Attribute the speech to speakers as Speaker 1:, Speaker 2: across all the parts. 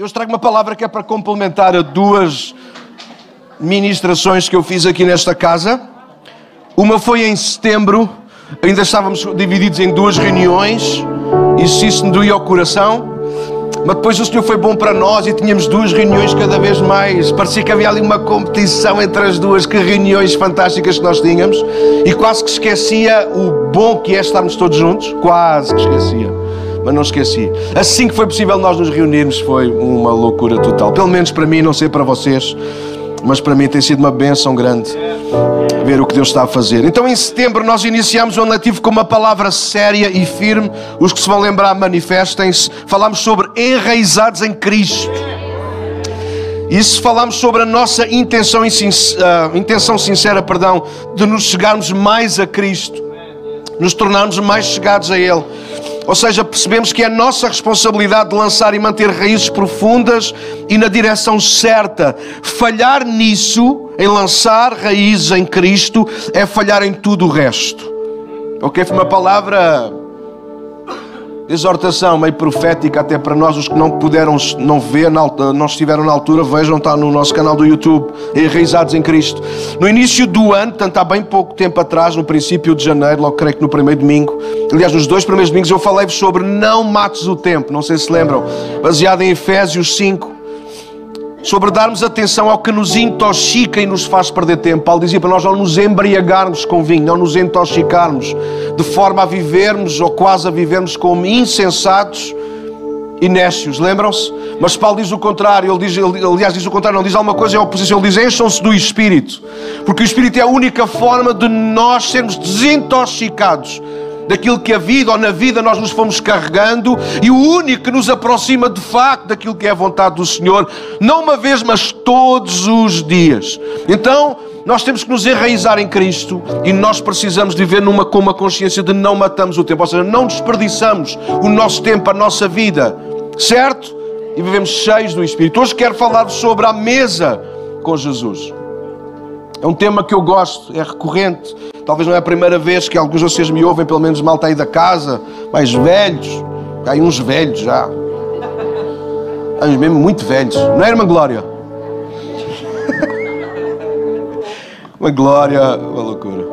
Speaker 1: Eu trago uma palavra que é para complementar a duas ministrações que eu fiz aqui nesta casa. Uma foi em setembro, ainda estávamos divididos em duas reuniões, e isso me doía ao coração. Mas depois o Senhor foi bom para nós e tínhamos duas reuniões cada vez mais. Parecia que havia ali uma competição entre as duas, que reuniões fantásticas que nós tínhamos. E quase que esquecia o bom que é estarmos todos juntos. Quase que esquecia mas não esqueci. Assim que foi possível nós nos reunirmos, foi uma loucura total. Pelo menos para mim, não sei para vocês, mas para mim tem sido uma bênção grande ver o que Deus está a fazer. Então, em setembro, nós iniciamos o ano letivo com uma palavra séria e firme. Os que se vão lembrar, manifestem-se. Falámos sobre enraizados em Cristo. E se falámos sobre a nossa intenção, uh, intenção sincera, perdão, de nos chegarmos mais a Cristo, nos tornarmos mais chegados a Ele. Ou seja, percebemos que é nossa responsabilidade de lançar e manter raízes profundas e na direção certa. Falhar nisso, em lançar raízes em Cristo, é falhar em tudo o resto. Ok? Foi uma palavra exortação meio profética até para nós, os que não puderam não ver, não estiveram na altura, vejam, está no nosso canal do YouTube, Enraizados em Cristo. No início do ano, portanto há bem pouco tempo atrás, no princípio de janeiro, logo creio que no primeiro domingo, aliás, nos dois primeiros domingos eu falei-vos sobre não mates o tempo, não sei se lembram, baseado em Efésios 5, sobre darmos atenção ao que nos intoxica e nos faz perder tempo. Paulo dizia para nós não nos embriagarmos com vinho, não nos intoxicarmos, de forma a vivermos ou quase a vivermos como insensatos e nécios, lembram-se? Mas Paulo diz o contrário, ele diz, ele, aliás, diz o contrário, não diz alguma coisa em oposição, ele diz encham-se do Espírito, porque o Espírito é a única forma de nós sermos desintoxicados daquilo que a vida ou na vida nós nos fomos carregando e o único que nos aproxima de facto daquilo que é a vontade do Senhor, não uma vez, mas todos os dias. Então, nós temos que nos enraizar em Cristo e nós precisamos viver numa, com uma consciência de não matamos o tempo, ou seja, não desperdiçamos o nosso tempo, a nossa vida, certo? E vivemos cheios do Espírito. Hoje quero falar sobre a mesa com Jesus. É um tema que eu gosto, é recorrente. Talvez não é a primeira vez que alguns de vocês me ouvem, pelo menos mal aí da casa, mais velhos. Há uns velhos já. Há uns mesmo muito velhos. Não é, irmã Glória? uma glória, uma loucura.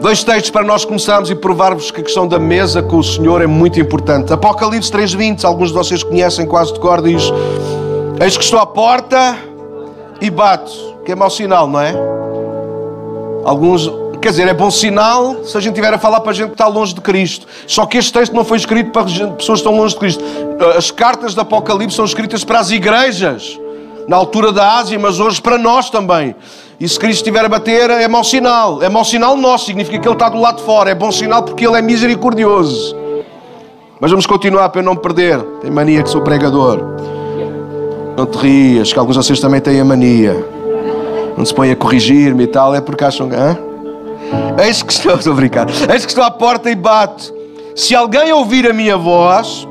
Speaker 1: Dois textos para nós começarmos e provar-vos que a questão da mesa com o Senhor é muito importante. Apocalipse 3.20, alguns de vocês conhecem quase de cor, diz Eis que estou à porta e bato que é mau sinal, não é? Alguns, quer dizer, é bom sinal se a gente estiver a falar para a gente que está longe de Cristo. Só que este texto não foi escrito para pessoas que estão longe de Cristo. As cartas do Apocalipse são escritas para as igrejas, na altura da Ásia, mas hoje para nós também. E se Cristo estiver a bater, é mau sinal. É mau sinal nosso, significa que Ele está do lado de fora. É bom sinal porque Ele é misericordioso. Mas vamos continuar para eu não me perder. Tem mania que sou pregador. Não te rias, que alguns de vocês também têm a mania não se põe a corrigir-me e tal, é porque acham que. Eis que estou, estou a brincar. Eis que estou à porta e bato. Se alguém ouvir a minha voz.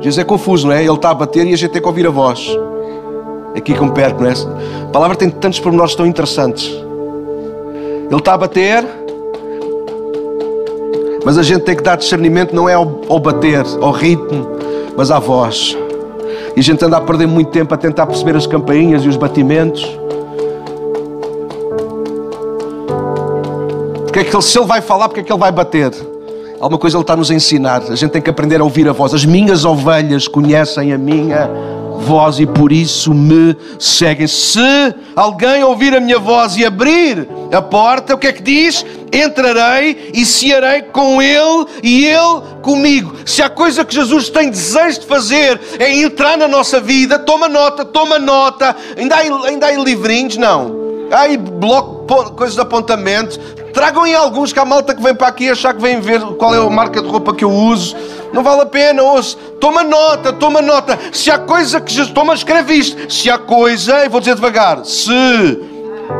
Speaker 1: Jesus é confuso, não é? Ele está a bater e a gente tem que ouvir a voz. É aqui perco, não é? A palavra tem tantos pormenores tão interessantes. Ele está a bater, mas a gente tem que dar discernimento não é ao, ao bater, ao ritmo, mas à voz. E a gente anda a perder muito tempo a tentar perceber as campainhas e os batimentos. Porque é que ele, se ele vai falar, porque é que ele vai bater? Alguma coisa ele está a nos ensinar. A gente tem que aprender a ouvir a voz. As minhas ovelhas conhecem a minha voz e por isso me seguem. Se alguém ouvir a minha voz e abrir a porta, o que é que diz? Entrarei e cearei com ele e ele comigo. Se a coisa que Jesus tem desejo de fazer é entrar na nossa vida, toma nota, toma nota. Ainda há, ainda há livrinhos? Não. Há aí bloco, coisas de apontamento. Tragam em alguns que há malta que vem para aqui achar que vem ver qual é a marca de roupa que eu uso. Não vale a pena, ouça. Toma nota, toma nota. Se há coisa que Jesus. Toma, escreve isto. Se há coisa, e vou dizer devagar. Se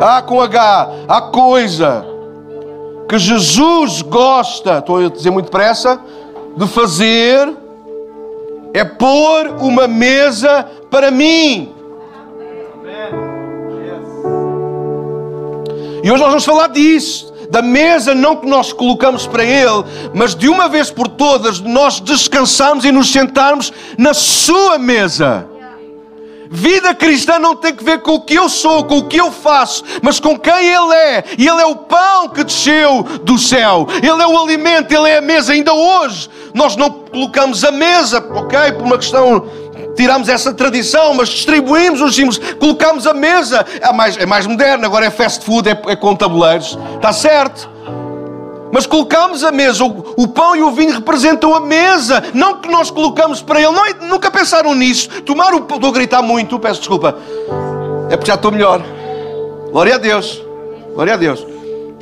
Speaker 1: há com H, há coisa que Jesus gosta, estou a dizer muito depressa, de fazer, é pôr uma mesa para mim. E hoje nós vamos falar disso da mesa, não que nós colocamos para Ele, mas de uma vez por todas nós descansamos e nos sentarmos na Sua mesa. Vida cristã não tem que ver com o que eu sou, com o que eu faço, mas com quem Ele é. E Ele é o pão que desceu do céu. Ele é o alimento, Ele é a mesa. Ainda hoje nós não colocamos a mesa, ok? Por uma questão tiramos essa tradição, mas distribuímos os símbolos, colocamos a mesa. É mais, é mais moderno, agora é fast food, é, é com tabuleiros. Está certo? Mas colocamos a mesa, o, o, pão e o vinho representam a mesa, não que nós colocamos para ele. Não, é, nunca pensaram nisso. Tomar o pão, estou a gritar muito, peço desculpa. É porque já estou melhor. Glória a Deus. Glória a Deus.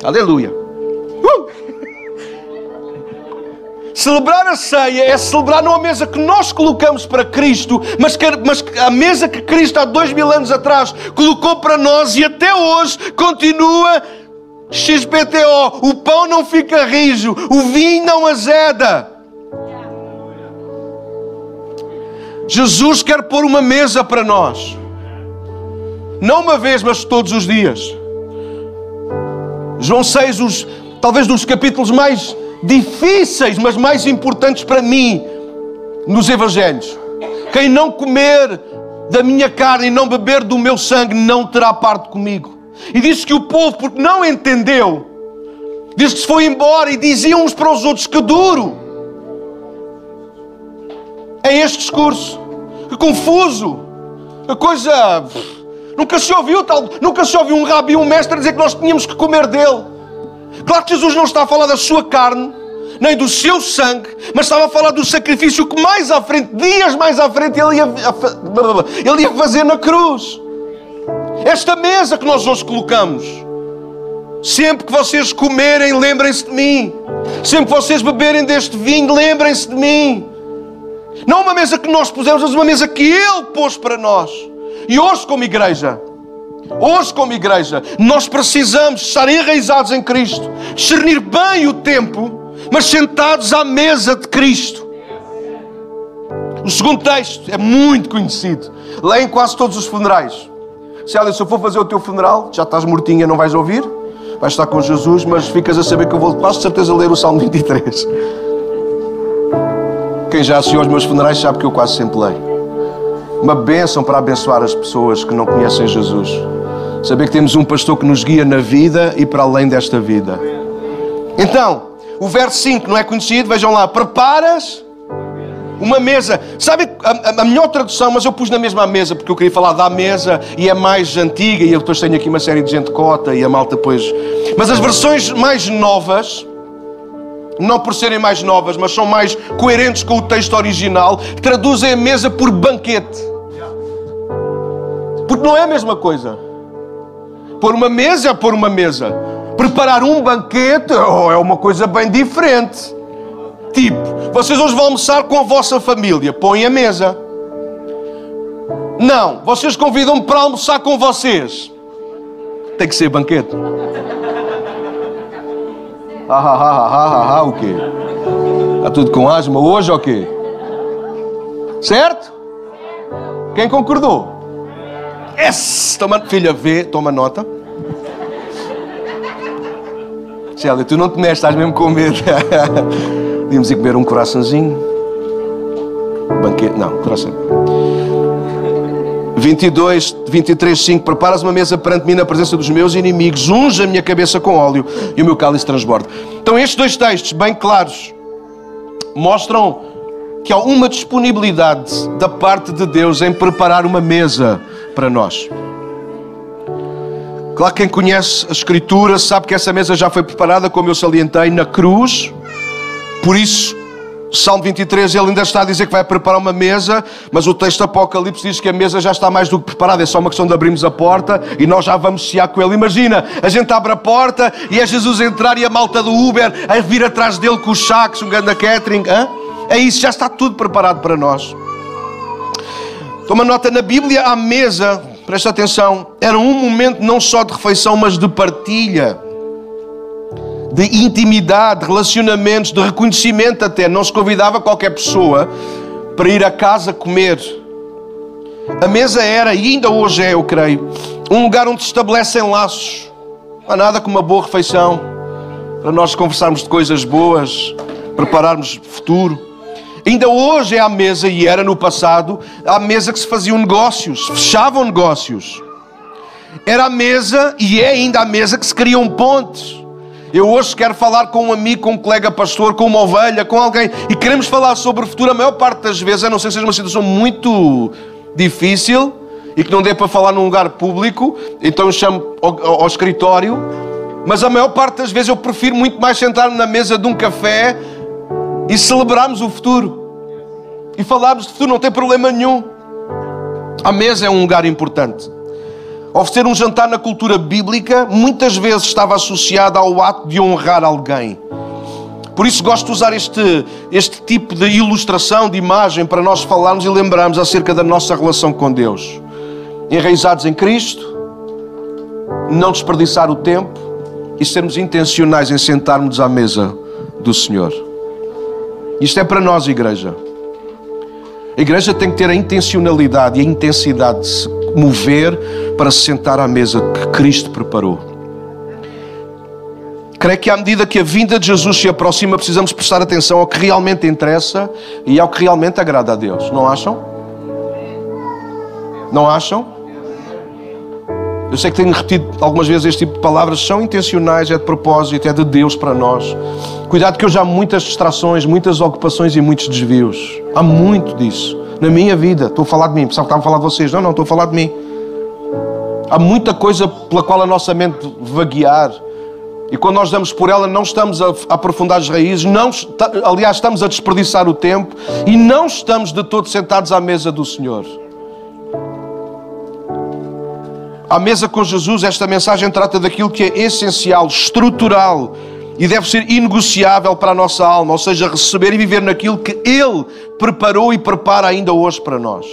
Speaker 1: Aleluia. Uh! Celebrar a ceia é celebrar não a mesa que nós colocamos para Cristo, mas, que, mas a mesa que Cristo há dois mil anos atrás colocou para nós e até hoje continua XPTO. O pão não fica rijo, o vinho não azeda. Jesus quer pôr uma mesa para nós. Não uma vez, mas todos os dias. João 6, os, talvez dos capítulos mais difíceis, mas mais importantes para mim nos Evangelhos. Quem não comer da minha carne e não beber do meu sangue não terá parte comigo. E diz que o povo, porque não entendeu, diz que se foi embora e diziam uns para os outros: que duro. É este discurso. Que confuso. A coisa. Nunca se ouviu tal. Nunca se ouviu um rabi, um mestre, dizer que nós tínhamos que comer dele. Claro que Jesus não está a falar da sua carne, nem do seu sangue, mas estava a falar do sacrifício que mais à frente, dias mais à frente, ele ia, ele ia fazer na cruz. Esta mesa que nós hoje colocamos, sempre que vocês comerem, lembrem-se de mim. Sempre que vocês beberem deste vinho, lembrem-se de mim. Não uma mesa que nós pusemos, mas uma mesa que Ele pôs para nós. E hoje, como igreja, Hoje, como igreja, nós precisamos estar enraizados em Cristo, discernir bem o tempo, mas sentados à mesa de Cristo. O segundo texto é muito conhecido, leem quase todos os funerais. Célia, se eu for fazer o teu funeral, já estás mortinha, não vais ouvir, vais estar com Jesus, mas ficas a saber que eu vou quase certeza ler o Salmo 23. Quem já assistiu aos meus funerais sabe que eu quase sempre leio. Uma bênção para abençoar as pessoas que não conhecem Jesus. Saber que temos um pastor que nos guia na vida e para além desta vida. Então, o verso 5 não é conhecido, vejam lá. Preparas uma mesa. Sabe a, a, melhor tradução, mas eu pus na mesma mesa porque eu queria falar da mesa e é mais antiga e eu depois tenho aqui uma série de gente cota e a malta depois. Mas as versões mais novas, não por serem mais novas, mas são mais coerentes com o texto original, traduzem a mesa por banquete. Porque não é a mesma coisa. Pôr uma mesa é pôr uma mesa. Preparar um banquete oh, é uma coisa bem diferente. Tipo, vocês hoje vão almoçar com a vossa família, põem a mesa. Não, vocês convidam-me para almoçar com vocês. Tem que ser banquete. Ah, ah, ah, ah, ah, o quê? Está tudo com asma hoje ou quê? Certo? Quem concordou? Yes! Toma, filha, vê, toma nota. Célia, tu não te mexes, estás mesmo com medo. Podíamos ir comer um coraçãozinho. Banquete, não, coração. 22, 23, 5. Preparas uma mesa perante mim na presença dos meus inimigos. Unge a minha cabeça com óleo e o meu cálice transborda. Então, estes dois textos, bem claros, mostram que há uma disponibilidade da parte de Deus em preparar uma mesa para nós. Claro, quem conhece a Escritura sabe que essa mesa já foi preparada, como eu salientei, na cruz por isso, Salmo 23, ele ainda está a dizer que vai preparar uma mesa, mas o texto Apocalipse diz que a mesa já está mais do que preparada, é só uma questão de abrirmos a porta e nós já vamos cear com ele. Imagina, a gente abre a porta e é Jesus entrar e a malta do Uber a vir atrás dele com os sacos, um grande catering. Hã? É isso, já está tudo preparado para nós. Toma nota, na Bíblia a mesa, presta atenção, era um momento não só de refeição, mas de partilha de intimidade, de relacionamentos, de reconhecimento até. Não se convidava qualquer pessoa para ir a casa comer. A mesa era, e ainda hoje é, eu creio, um lugar onde se estabelecem laços. Não há nada como uma boa refeição. para nós conversarmos de coisas boas, prepararmos futuro. Ainda hoje é a mesa, e era no passado, a mesa que se faziam negócios, fechavam negócios. Era a mesa, e é ainda a mesa que se criam pontes. Eu hoje quero falar com um amigo, com um colega pastor, com uma ovelha, com alguém, e queremos falar sobre o futuro. A maior parte das vezes, a não ser que seja uma situação muito difícil e que não dê para falar num lugar público, então eu chamo ao, ao, ao escritório. Mas a maior parte das vezes eu prefiro muito mais sentar-me na mesa de um café e celebrarmos o futuro. E falarmos de futuro, não tem problema nenhum. A mesa é um lugar importante. Oferecer um jantar na cultura bíblica muitas vezes estava associado ao ato de honrar alguém. Por isso gosto de usar este, este tipo de ilustração, de imagem, para nós falarmos e lembrarmos acerca da nossa relação com Deus. Enraizados em Cristo, não desperdiçar o tempo e sermos intencionais em sentarmos à mesa do Senhor. Isto é para nós, igreja. A igreja tem que ter a intencionalidade e a intensidade mover para se sentar à mesa que Cristo preparou. Creio que à medida que a vinda de Jesus se aproxima, precisamos prestar atenção ao que realmente interessa e ao que realmente agrada a Deus. Não acham? Não acham? Eu sei que tenho repetido algumas vezes este tipo de palavras, são intencionais, é de propósito, é de Deus para nós. Cuidado que hoje há muitas distrações, muitas ocupações e muitos desvios. Há muito disso na minha vida. Estou a falar de mim, pensava que estava a falar de vocês. Não, não, estou a falar de mim. Há muita coisa pela qual a nossa mente vaguear. E quando nós damos por ela, não estamos a aprofundar as raízes, não, aliás, estamos a desperdiçar o tempo e não estamos de todo sentados à mesa do Senhor. À mesa com Jesus, esta mensagem trata daquilo que é essencial, estrutural e deve ser inegociável para a nossa alma, ou seja, receber e viver naquilo que Ele preparou e prepara ainda hoje para nós.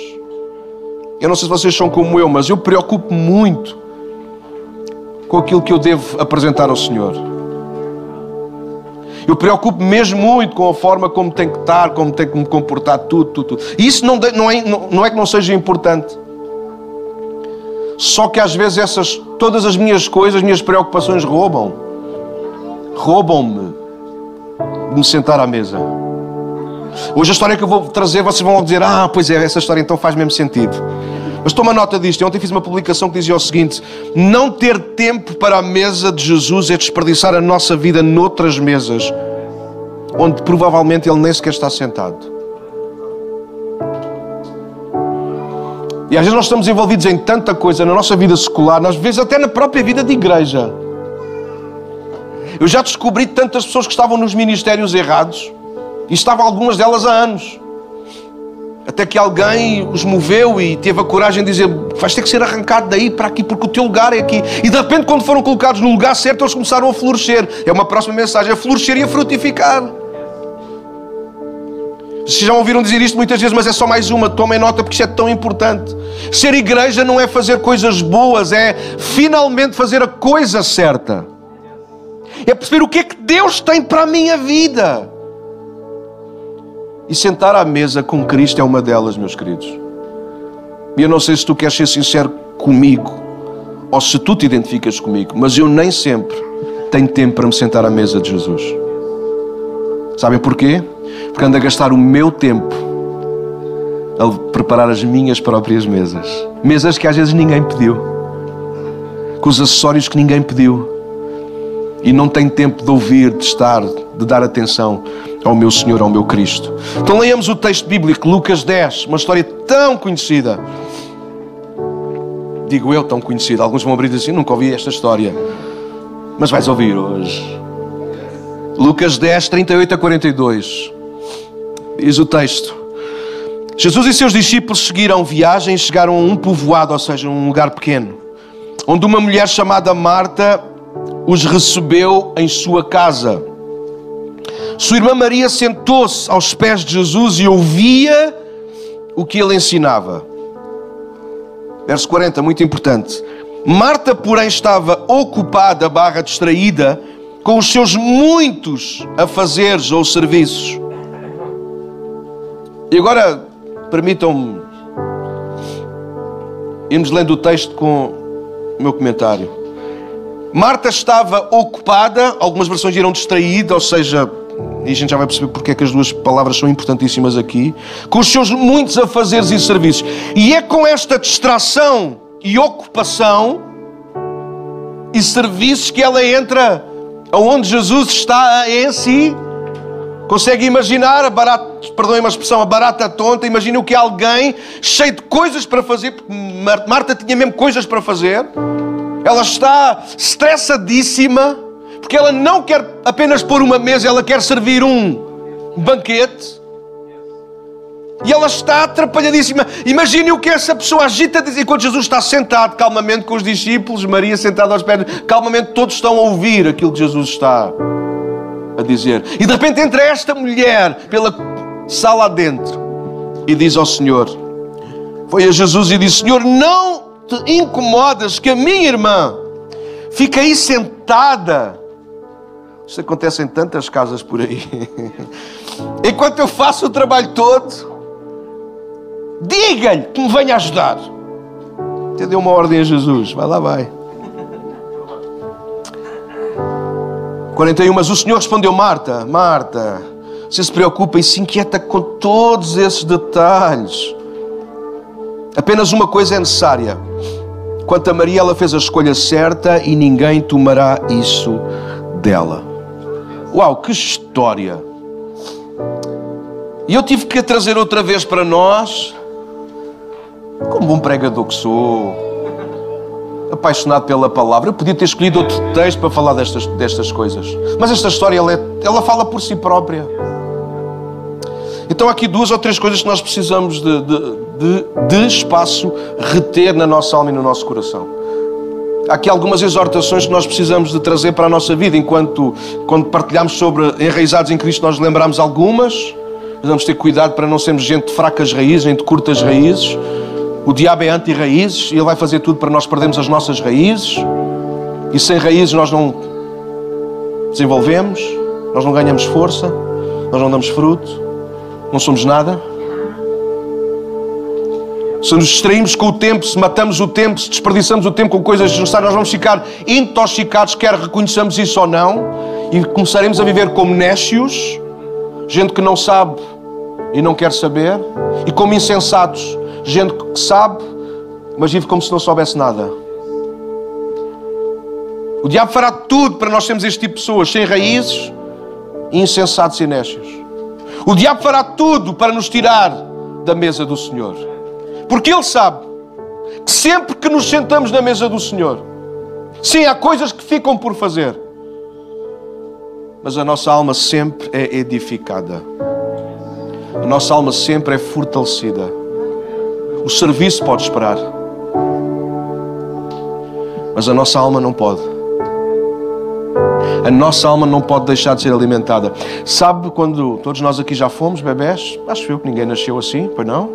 Speaker 1: Eu não sei se vocês são como eu, mas eu preocupo muito com aquilo que eu devo apresentar ao Senhor. Eu preocupo mesmo muito com a forma como tem que estar, como tem que me comportar, tudo, tudo, tudo. E isso não, não, é, não, não é que não seja importante. Só que às vezes essas, todas as minhas coisas, as minhas preocupações roubam. Roubam-me de me sentar à mesa. Hoje a história que eu vou trazer, vocês vão dizer, ah, pois é, essa história então faz mesmo sentido. Mas toma nota disto. Eu ontem fiz uma publicação que dizia o seguinte: não ter tempo para a mesa de Jesus é desperdiçar a nossa vida noutras mesas, onde provavelmente Ele nem sequer está sentado. E às vezes nós estamos envolvidos em tanta coisa na nossa vida secular, às vezes até na própria vida de igreja. Eu já descobri tantas pessoas que estavam nos ministérios errados e estavam algumas delas há anos. Até que alguém os moveu e teve a coragem de dizer: vais ter que ser arrancado daí para aqui, porque o teu lugar é aqui. E de repente, quando foram colocados no lugar certo, eles começaram a florescer. É uma próxima mensagem: a florescer e a frutificar. Vocês já ouviram dizer isto muitas vezes, mas é só mais uma. Tomem nota porque isto é tão importante. Ser igreja não é fazer coisas boas, é finalmente fazer a coisa certa. É perceber o que é que Deus tem para a minha vida. E sentar à mesa com Cristo é uma delas, meus queridos. E eu não sei se tu queres ser sincero comigo, ou se tu te identificas comigo, mas eu nem sempre tenho tempo para me sentar à mesa de Jesus. Sabem porquê? Porque ando a gastar o meu tempo a preparar as minhas próprias mesas. Mesas que às vezes ninguém pediu. Com os acessórios que ninguém pediu. E não tenho tempo de ouvir, de estar, de dar atenção ao meu Senhor, ao meu Cristo. Então leiamos o texto bíblico, Lucas 10, uma história tão conhecida. Digo eu, tão conhecida. Alguns vão abrir assim: nunca ouvi esta história. Mas vais ouvir hoje. Lucas 10, 38 a 42. Diz o texto. Jesus e seus discípulos seguiram viagem e chegaram a um povoado, ou seja, um lugar pequeno, onde uma mulher chamada Marta os recebeu em sua casa. Sua irmã Maria sentou-se aos pés de Jesus e ouvia o que ele ensinava. Verso 40, muito importante. Marta, porém, estava ocupada, barra distraída, com os seus muitos afazeres ou serviços. E agora, permitam-me irmos lendo o texto com o meu comentário. Marta estava ocupada, algumas versões dirão distraída, ou seja, e a gente já vai perceber porque é que as duas palavras são importantíssimas aqui, com os seus muitos afazeres e serviços. E é com esta distração e ocupação e serviços que ela entra aonde Jesus está em si. Consegue imaginar a barata, perdoem uma expressão, a barata tonta, imagine o que alguém cheio de coisas para fazer, porque Marta tinha mesmo coisas para fazer. Ela está estressadíssima, porque ela não quer apenas pôr uma mesa, ela quer servir um banquete. E ela está atrapalhadíssima. Imagine o que essa pessoa agita enquanto Jesus está sentado calmamente com os discípulos, Maria sentada aos pés, calmamente todos estão a ouvir aquilo que Jesus está a dizer. E de repente entra esta mulher pela sala adentro e diz ao Senhor: Foi a Jesus e disse: Senhor, não te incomodas que a minha irmã fica aí sentada. Isto acontece em tantas casas por aí. Enquanto eu faço o trabalho todo, diga-lhe que me venha ajudar. Até deu uma ordem a Jesus. Vai lá, vai. 41. Mas o Senhor respondeu: Marta, Marta, você se preocupa e se inquieta com todos esses detalhes. Apenas uma coisa é necessária. Quanto a Maria, ela fez a escolha certa e ninguém tomará isso dela. Uau, que história! E eu tive que a trazer outra vez para nós, como bom pregador que sou, apaixonado pela palavra. Eu podia ter escolhido outro texto para falar destas, destas coisas, mas esta história ela, é, ela fala por si própria. Então há aqui duas ou três coisas que nós precisamos de, de, de, de espaço reter na nossa alma e no nosso coração. Há aqui algumas exortações que nós precisamos de trazer para a nossa vida, enquanto quando partilhamos sobre enraizados em Cristo, nós lembramos algumas. Precisamos ter cuidado para não sermos gente de fracas raízes, nem de curtas raízes. O diabo é anti-raízes e ele vai fazer tudo para nós perdermos as nossas raízes. E sem raízes nós não desenvolvemos, nós não ganhamos força, nós não damos fruto não somos nada. Se nos distraímos com o tempo, se matamos o tempo, se desperdiçamos o tempo com coisas desnecessárias, nós vamos ficar intoxicados, quer reconheçamos isso ou não, e começaremos a viver como nécios, gente que não sabe e não quer saber, e como insensatos, gente que sabe, mas vive como se não soubesse nada. O diabo fará tudo para nós sermos este tipo de pessoas, sem raízes, insensatos e nécios. O diabo fará tudo para nos tirar da mesa do Senhor. Porque ele sabe que sempre que nos sentamos na mesa do Senhor, sim, há coisas que ficam por fazer, mas a nossa alma sempre é edificada. A nossa alma sempre é fortalecida. O serviço pode esperar, mas a nossa alma não pode. A nossa alma não pode deixar de ser alimentada. Sabe quando todos nós aqui já fomos bebés? Acho eu que ninguém nasceu assim, pois não?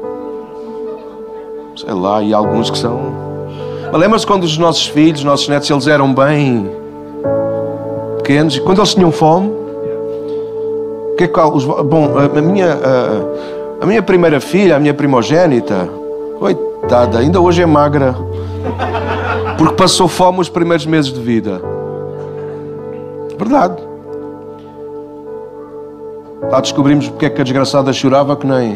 Speaker 1: Sei lá, e alguns que são. Mas lembra-se quando os nossos filhos, os nossos netos, eles eram bem pequenos e quando eles tinham fome? É que, os, bom, a minha, a, a minha primeira filha, a minha primogênita, coitada, ainda hoje é magra, porque passou fome os primeiros meses de vida. Verdade. Lá descobrimos porque é que a desgraçada chorava que nem.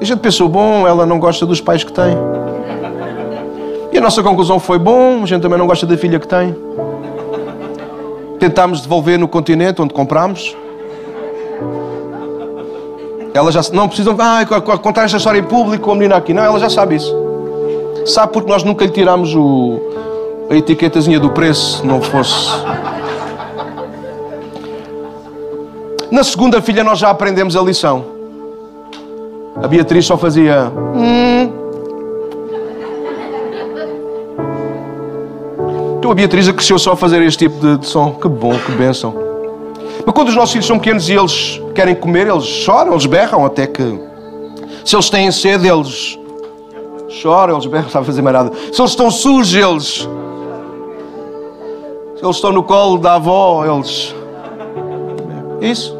Speaker 1: E a gente pensou, bom, ela não gosta dos pais que tem. E a nossa conclusão foi, bom, a gente também não gosta da filha que tem. Tentámos devolver no continente onde comprámos. Ela já não precisam ah, contar esta história em público com a menina aqui. Não, ela já sabe isso. Sabe porque nós nunca lhe tirámos o, a etiquetazinha do preço, não fosse. Na segunda filha nós já aprendemos a lição. A Beatriz só fazia. Hum. Então a Beatriz cresceu só a fazer este tipo de, de som. Que bom, que bênção. Mas quando os nossos filhos são pequenos e eles querem comer, eles choram, eles berram até que. Se eles têm sede, eles choram, eles berram, sabem fazer mais nada. Se eles estão sujos, eles. Se eles estão no colo da avó, eles. Isso.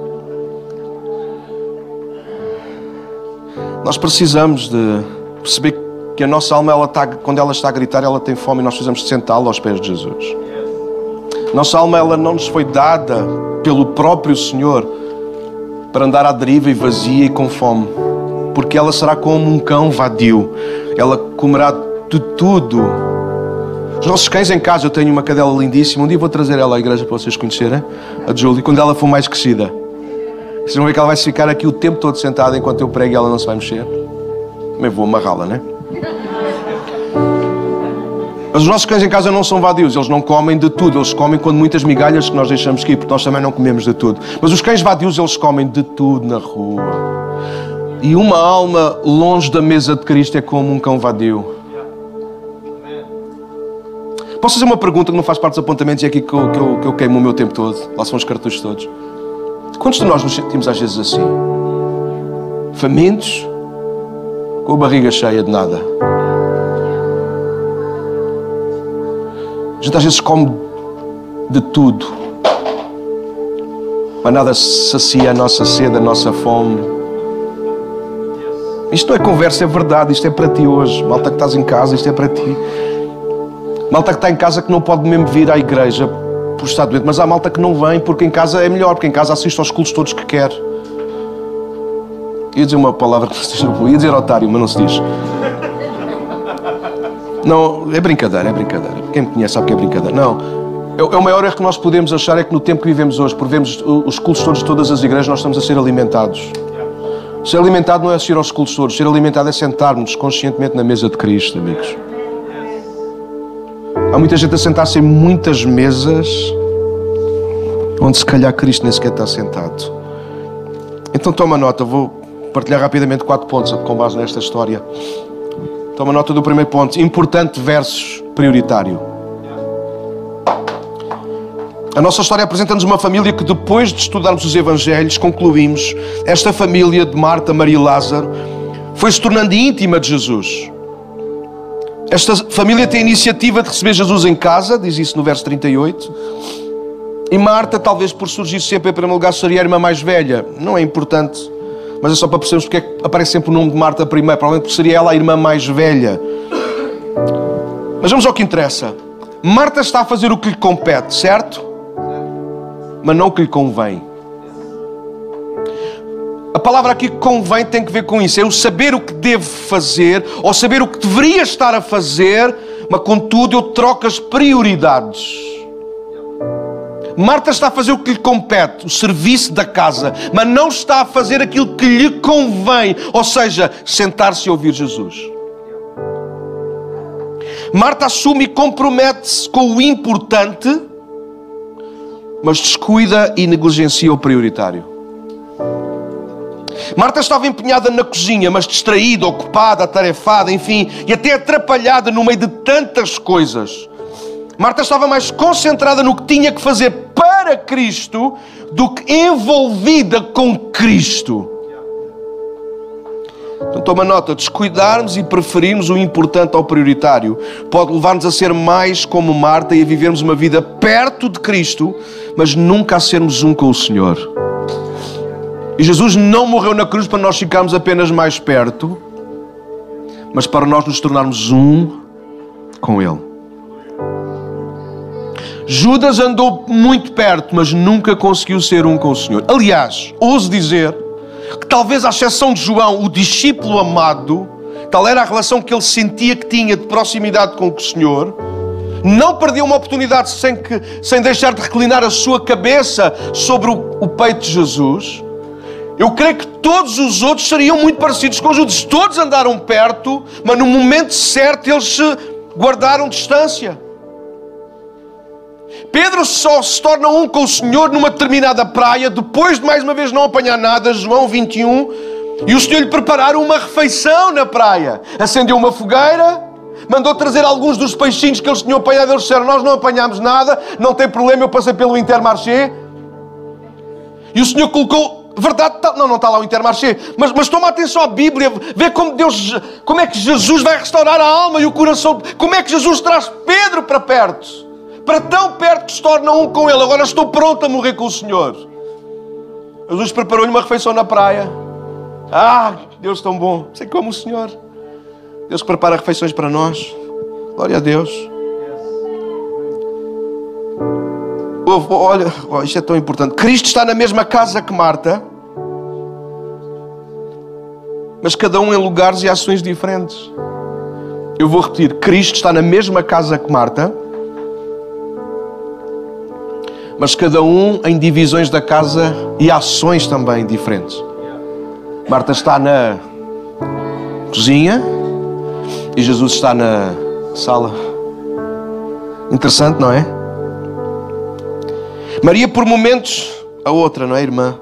Speaker 1: Nós precisamos de perceber que a nossa alma, ela está, quando ela está a gritar, ela tem fome e nós precisamos sentá-la aos pés de Jesus. Nossa alma ela não nos foi dada pelo próprio Senhor para andar à deriva e vazia e com fome, porque ela será como um cão vadio. Ela comerá de tudo. Os nossos cães em casa, eu tenho uma cadela lindíssima. Um dia vou trazer ela à igreja para vocês conhecerem, a Julie, quando ela for mais crescida. Vocês vão ver que ela vai ficar aqui o tempo todo sentada enquanto eu prego e ela não se vai mexer. Também vou amarrá-la, né? Mas os nossos cães em casa não são vadios, eles não comem de tudo, eles comem quando muitas migalhas que nós deixamos aqui, porque nós também não comemos de tudo. Mas os cães vadios, eles comem de tudo na rua. E uma alma longe da mesa de Cristo é como um cão vadio. Posso fazer uma pergunta que não faz parte dos apontamentos e é aqui que eu, que, eu, que eu queimo o meu tempo todo? Lá são os cartuchos todos. Quantos de nós nos sentimos às vezes assim? Famintos, com a barriga cheia de nada. A gente às vezes come de tudo, mas nada sacia a nossa sede, a nossa fome. Isto não é conversa, é verdade. Isto é para ti hoje. Malta que estás em casa, isto é para ti. Malta que está em casa que não pode mesmo vir à igreja por estar doente, mas há malta que não vem porque em casa é melhor, porque em casa assiste aos cultos todos que quer. Ia dizer uma palavra que não se diz, ia dizer otário, mas não se diz. Não, é brincadeira, é brincadeira. Quem me conhece sabe que é brincadeira. Não. É o maior erro que nós podemos achar é que no tempo que vivemos hoje, por vermos os cultos todos de todas as igrejas, nós estamos a ser alimentados. Ser alimentado não é assistir aos cultos todos, ser alimentado é sentarmos conscientemente na mesa de Cristo, amigos. Há muita gente a sentar-se em muitas mesas onde se calhar Cristo nem sequer está sentado. Então toma nota, vou partilhar rapidamente quatro pontos com base nesta história. Toma nota do primeiro ponto. Importante versus prioritário. A nossa história apresenta-nos uma família que, depois de estudarmos os Evangelhos, concluímos: esta família de Marta, Maria e Lázaro foi se tornando íntima de Jesus. Esta família tem a iniciativa de receber Jesus em casa, diz isso no verso 38. E Marta, talvez por surgir sempre em primeiro lugar, seria a irmã mais velha. Não é importante mas é só para percebermos porque é que aparece sempre o nome de Marta primeiro, provavelmente porque seria ela a irmã mais velha. Mas vamos ao que interessa. Marta está a fazer o que lhe compete, certo? Mas não o que lhe convém. A palavra aqui convém tem que ver com isso. É o saber o que devo fazer, ou saber o que deveria estar a fazer, mas contudo eu troco as prioridades. Marta está a fazer o que lhe compete, o serviço da casa, mas não está a fazer aquilo que lhe convém, ou seja, sentar-se e ouvir Jesus. Marta assume e compromete-se com o importante, mas descuida e negligencia o prioritário. Marta estava empenhada na cozinha, mas distraída, ocupada, atarefada, enfim, e até atrapalhada no meio de tantas coisas. Marta estava mais concentrada no que tinha que fazer para Cristo do que envolvida com Cristo. Então toma nota, descuidarmos e preferirmos o importante ao prioritário pode levar-nos a ser mais como Marta e a vivermos uma vida perto de Cristo, mas nunca a sermos um com o Senhor. E Jesus não morreu na cruz para nós ficarmos apenas mais perto, mas para nós nos tornarmos um com Ele. Judas andou muito perto, mas nunca conseguiu ser um com o Senhor. Aliás, ouso dizer que talvez, à exceção de João, o discípulo amado, tal era a relação que ele sentia que tinha de proximidade com o Senhor, não perdeu uma oportunidade sem, que, sem deixar de reclinar a sua cabeça sobre o, o peito de Jesus. Eu creio que todos os outros seriam muito parecidos com Judas. Todos andaram perto, mas no momento certo eles se guardaram distância. Pedro só se torna um com o Senhor numa determinada praia, depois de mais uma vez não apanhar nada, João 21, e o Senhor lhe preparar uma refeição na praia. Acendeu uma fogueira, mandou trazer alguns dos peixinhos que eles tinham apanhado. Eles disseram: Nós não apanhámos nada, não tem problema, eu passei pelo Intermarché. E o Senhor colocou. Verdade, tá, não, não está lá o Intermarché, mas, mas toma atenção à Bíblia, vê como Deus, como é que Jesus vai restaurar a alma e o coração, como é que Jesus traz Pedro para perto para tão perto que se torna um com Ele. Agora estou pronto a morrer com o Senhor. Jesus preparou-lhe uma refeição na praia. Ah, Deus tão bom. Sei como o Senhor. Deus prepara refeições para nós. Glória a Deus. olha, isto é tão importante. Cristo está na mesma casa que Marta, mas cada um em lugares e ações diferentes. Eu vou repetir: Cristo está na mesma casa que Marta, mas cada um em divisões da casa e ações também diferentes. Marta está na cozinha e Jesus está na sala. Interessante, não é? Maria, por momentos, a outra, não é, irmã?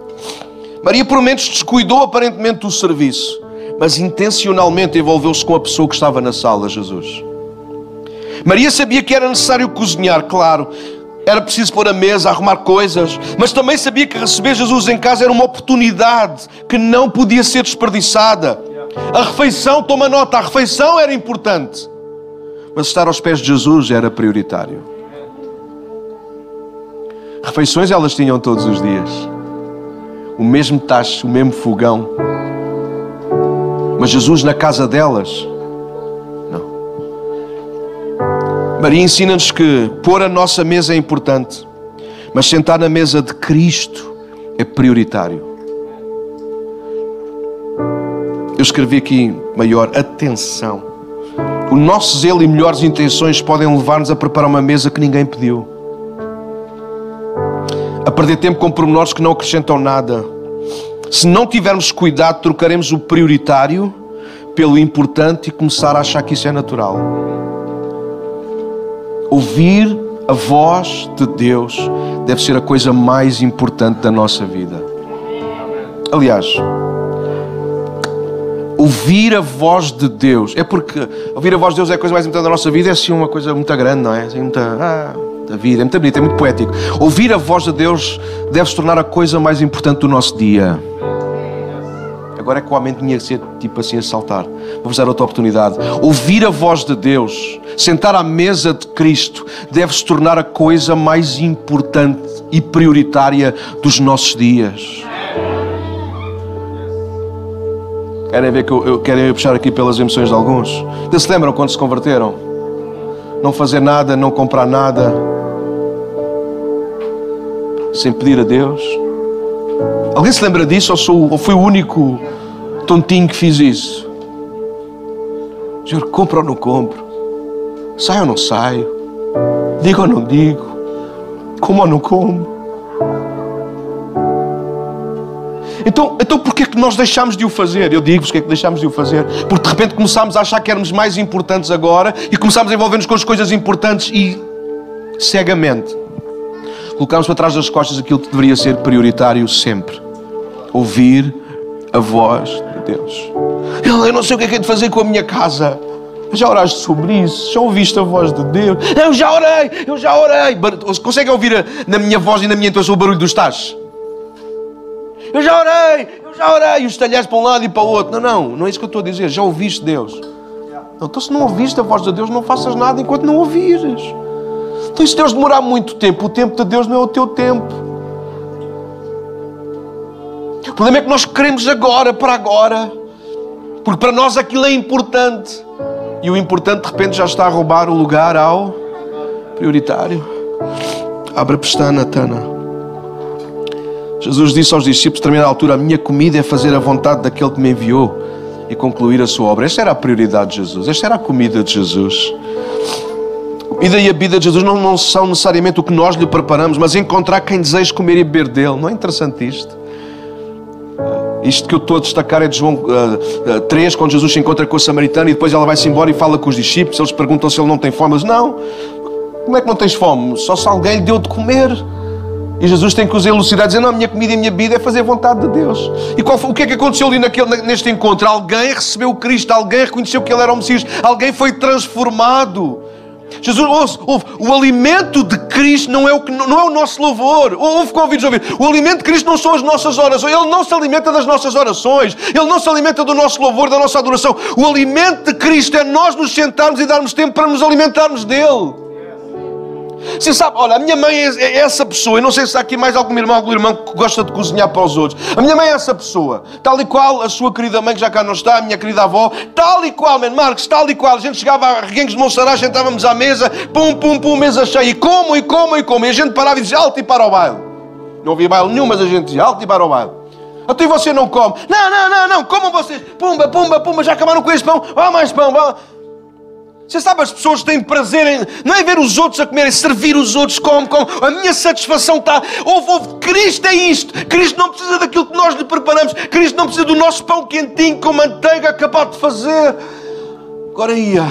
Speaker 1: Maria, por momentos, descuidou aparentemente do serviço, mas intencionalmente envolveu-se com a pessoa que estava na sala, Jesus. Maria sabia que era necessário cozinhar, claro, era preciso pôr a mesa, arrumar coisas, mas também sabia que receber Jesus em casa era uma oportunidade que não podia ser desperdiçada. A refeição, toma nota, a refeição era importante, mas estar aos pés de Jesus era prioritário. Refeições elas tinham todos os dias. O mesmo tacho, o mesmo fogão. Mas Jesus na casa delas, não. Maria ensina-nos que pôr a nossa mesa é importante, mas sentar na mesa de Cristo é prioritário. Eu escrevi aqui maior atenção. O nosso zelo e melhores intenções podem levar-nos a preparar uma mesa que ninguém pediu a perder tempo com pormenores que não acrescentam nada. Se não tivermos cuidado, trocaremos o prioritário pelo importante e começar a achar que isso é natural. Ouvir a voz de Deus deve ser a coisa mais importante da nossa vida. Aliás, ouvir a voz de Deus é porque ouvir a voz de Deus é a coisa mais importante da nossa vida, é assim uma coisa muito grande, não é? Assim, muita, ah, da vida. É muito bonito, é muito poético. Ouvir a voz de Deus deve se tornar a coisa mais importante do nosso dia. Agora é que o homem tinha que ser tipo assim a saltar. Vou-vos dar outra oportunidade. Ouvir a voz de Deus, sentar à mesa de Cristo, deve se tornar a coisa mais importante e prioritária dos nossos dias. Querem ver que eu, eu querem puxar aqui pelas emoções de alguns? Ainda se lembram quando se converteram? Não fazer nada, não comprar nada, sem pedir a Deus? Alguém se lembra disso ou, sou, ou fui o único tontinho que fiz isso? Senhor, compro ou não compro? Saio ou não saio? Digo ou não digo? Como ou não como? Então, então porquê é que nós deixamos de o fazer? Eu digo-vos que é que deixamos de o fazer. Porque de repente começámos a achar que éramos mais importantes agora e começámos a envolver-nos com as coisas importantes e cegamente colocamos para trás das costas aquilo que deveria ser prioritário sempre: ouvir a voz de Deus. Eu não sei o que é que é de fazer com a minha casa. Já oraste sobre isso? Já ouviste a voz de Deus? Eu já orei, eu já orei. Consegue ouvir na minha voz e na minha intuação o barulho dos tachos? Eu já orei, eu já orei. E os talheres para um lado e para o outro. Não, não, não é isso que eu estou a dizer. Já ouviste Deus. Então, se não ouviste a voz de Deus, não faças nada enquanto não ouvires. Então, se Deus demorar muito tempo, o tempo de Deus não é o teu tempo. O problema é que nós queremos agora, para agora. Porque para nós aquilo é importante. E o importante de repente já está a roubar o lugar ao prioritário. Abre a pestana, Tana. Jesus disse aos discípulos, a determinada altura, a minha comida é fazer a vontade daquele que me enviou e concluir a sua obra. Esta era a prioridade de Jesus. Esta era a comida de Jesus e a vida de Jesus não, não são necessariamente o que nós lhe preparamos, mas encontrar quem deseja comer e beber dele. Não é interessante isto? Isto que eu estou a destacar é de João uh, uh, 3, quando Jesus se encontra com a samaritana e depois ela vai-se embora e fala com os discípulos. Eles perguntam se ele não tem fome. Mas não, como é que não tens fome? Só se alguém lhe deu de comer. E Jesus tem que os elucidar, dizer: Não, a minha comida e a minha vida é fazer a vontade de Deus. E qual foi, o que é que aconteceu ali naquele, neste encontro? Alguém recebeu Cristo, alguém reconheceu que ele era o Messias, alguém foi transformado. Jesus, ouve, ouve, o alimento de Cristo não é o, que, não é o nosso louvor. Ouve convidos a ouvir. O alimento de Cristo não são as nossas orações. Ele não se alimenta das nossas orações. Ele não se alimenta do nosso louvor, da nossa adoração. O alimento de Cristo é nós nos sentarmos e darmos tempo para nos alimentarmos dele. Você sabe, olha, a minha mãe é, é essa pessoa. Eu não sei se há aqui mais algum irmão, algum irmão que gosta de cozinhar para os outros. A minha mãe é essa pessoa. Tal e qual a sua querida mãe, que já cá não está, a minha querida avó. Tal e qual, man, Marcos, tal e qual. A gente chegava a Reguengos de Monsaraz, sentávamos à mesa, pum, pum, pum, mesa cheia. E como, e como, e como. E a gente parava e dizia alto e para o baile. Não havia baile nenhum, mas a gente dizia alto e para o baile. Até você não come. Não, não, não, não. Comam vocês. Pumba, pumba, pumba. Já acabaram com esse pão. Vá mais pão, vá. Você sabe, as pessoas têm prazer em. Não é ver os outros a comerem, servir os outros como, como. A minha satisfação está. Ouve, ouve, Cristo é isto. Cristo não precisa daquilo que nós lhe preparamos. Cristo não precisa do nosso pão quentinho com manteiga acabado de fazer. Agora ia.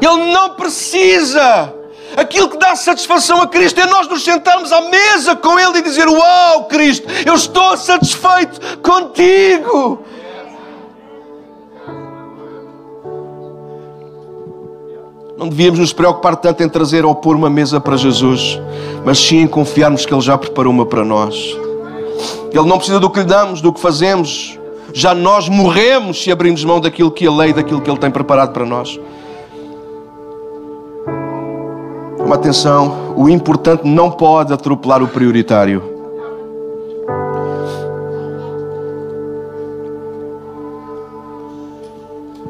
Speaker 1: Ele não precisa. Aquilo que dá satisfação a Cristo é nós nos sentarmos à mesa com Ele e dizer: Uau, Cristo, eu estou satisfeito contigo. Não devíamos nos preocupar tanto em trazer ou pôr uma mesa para Jesus, mas sim em confiarmos que Ele já preparou uma para nós. Ele não precisa do que lhe damos, do que fazemos. Já nós morremos se abrirmos mão daquilo que Ele é e daquilo que Ele tem preparado para nós. Uma atenção, o importante não pode atropelar o prioritário.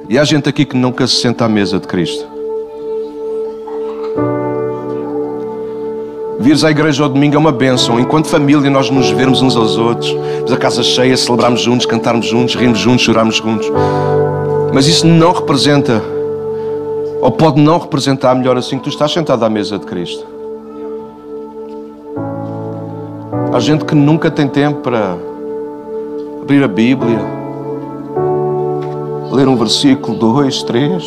Speaker 1: E há gente aqui que nunca se senta à mesa de Cristo. Vires à igreja ao domingo é uma bênção. Enquanto família, nós nos vermos uns aos outros, a casa cheia, celebrarmos juntos, cantarmos juntos, rimos juntos, chorarmos juntos. Mas isso não representa, ou pode não representar melhor assim que tu estás sentado à mesa de Cristo. Há gente que nunca tem tempo para abrir a Bíblia, ler um versículo, dois, três,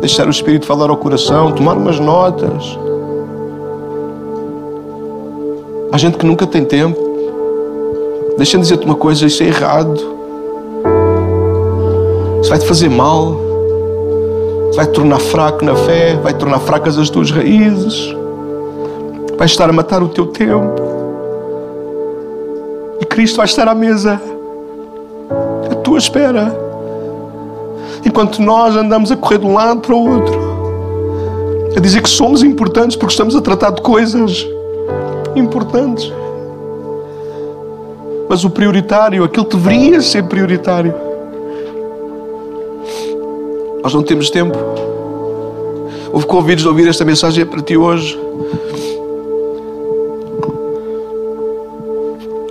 Speaker 1: deixar o Espírito falar ao coração, tomar umas notas. Há gente que nunca tem tempo. Deixa-me dizer-te uma coisa: isso é errado. Isso vai te fazer mal. Isso vai te tornar fraco na fé. Vai te tornar fracas as tuas raízes. Vai estar a matar o teu tempo. E Cristo vai estar à mesa, à tua espera. Enquanto nós andamos a correr de um lado para o outro, a dizer que somos importantes porque estamos a tratar de coisas importantes. Mas o prioritário, aquilo que deveria ser prioritário, nós não temos tempo. Houve convidos de ouvir esta mensagem para ti hoje.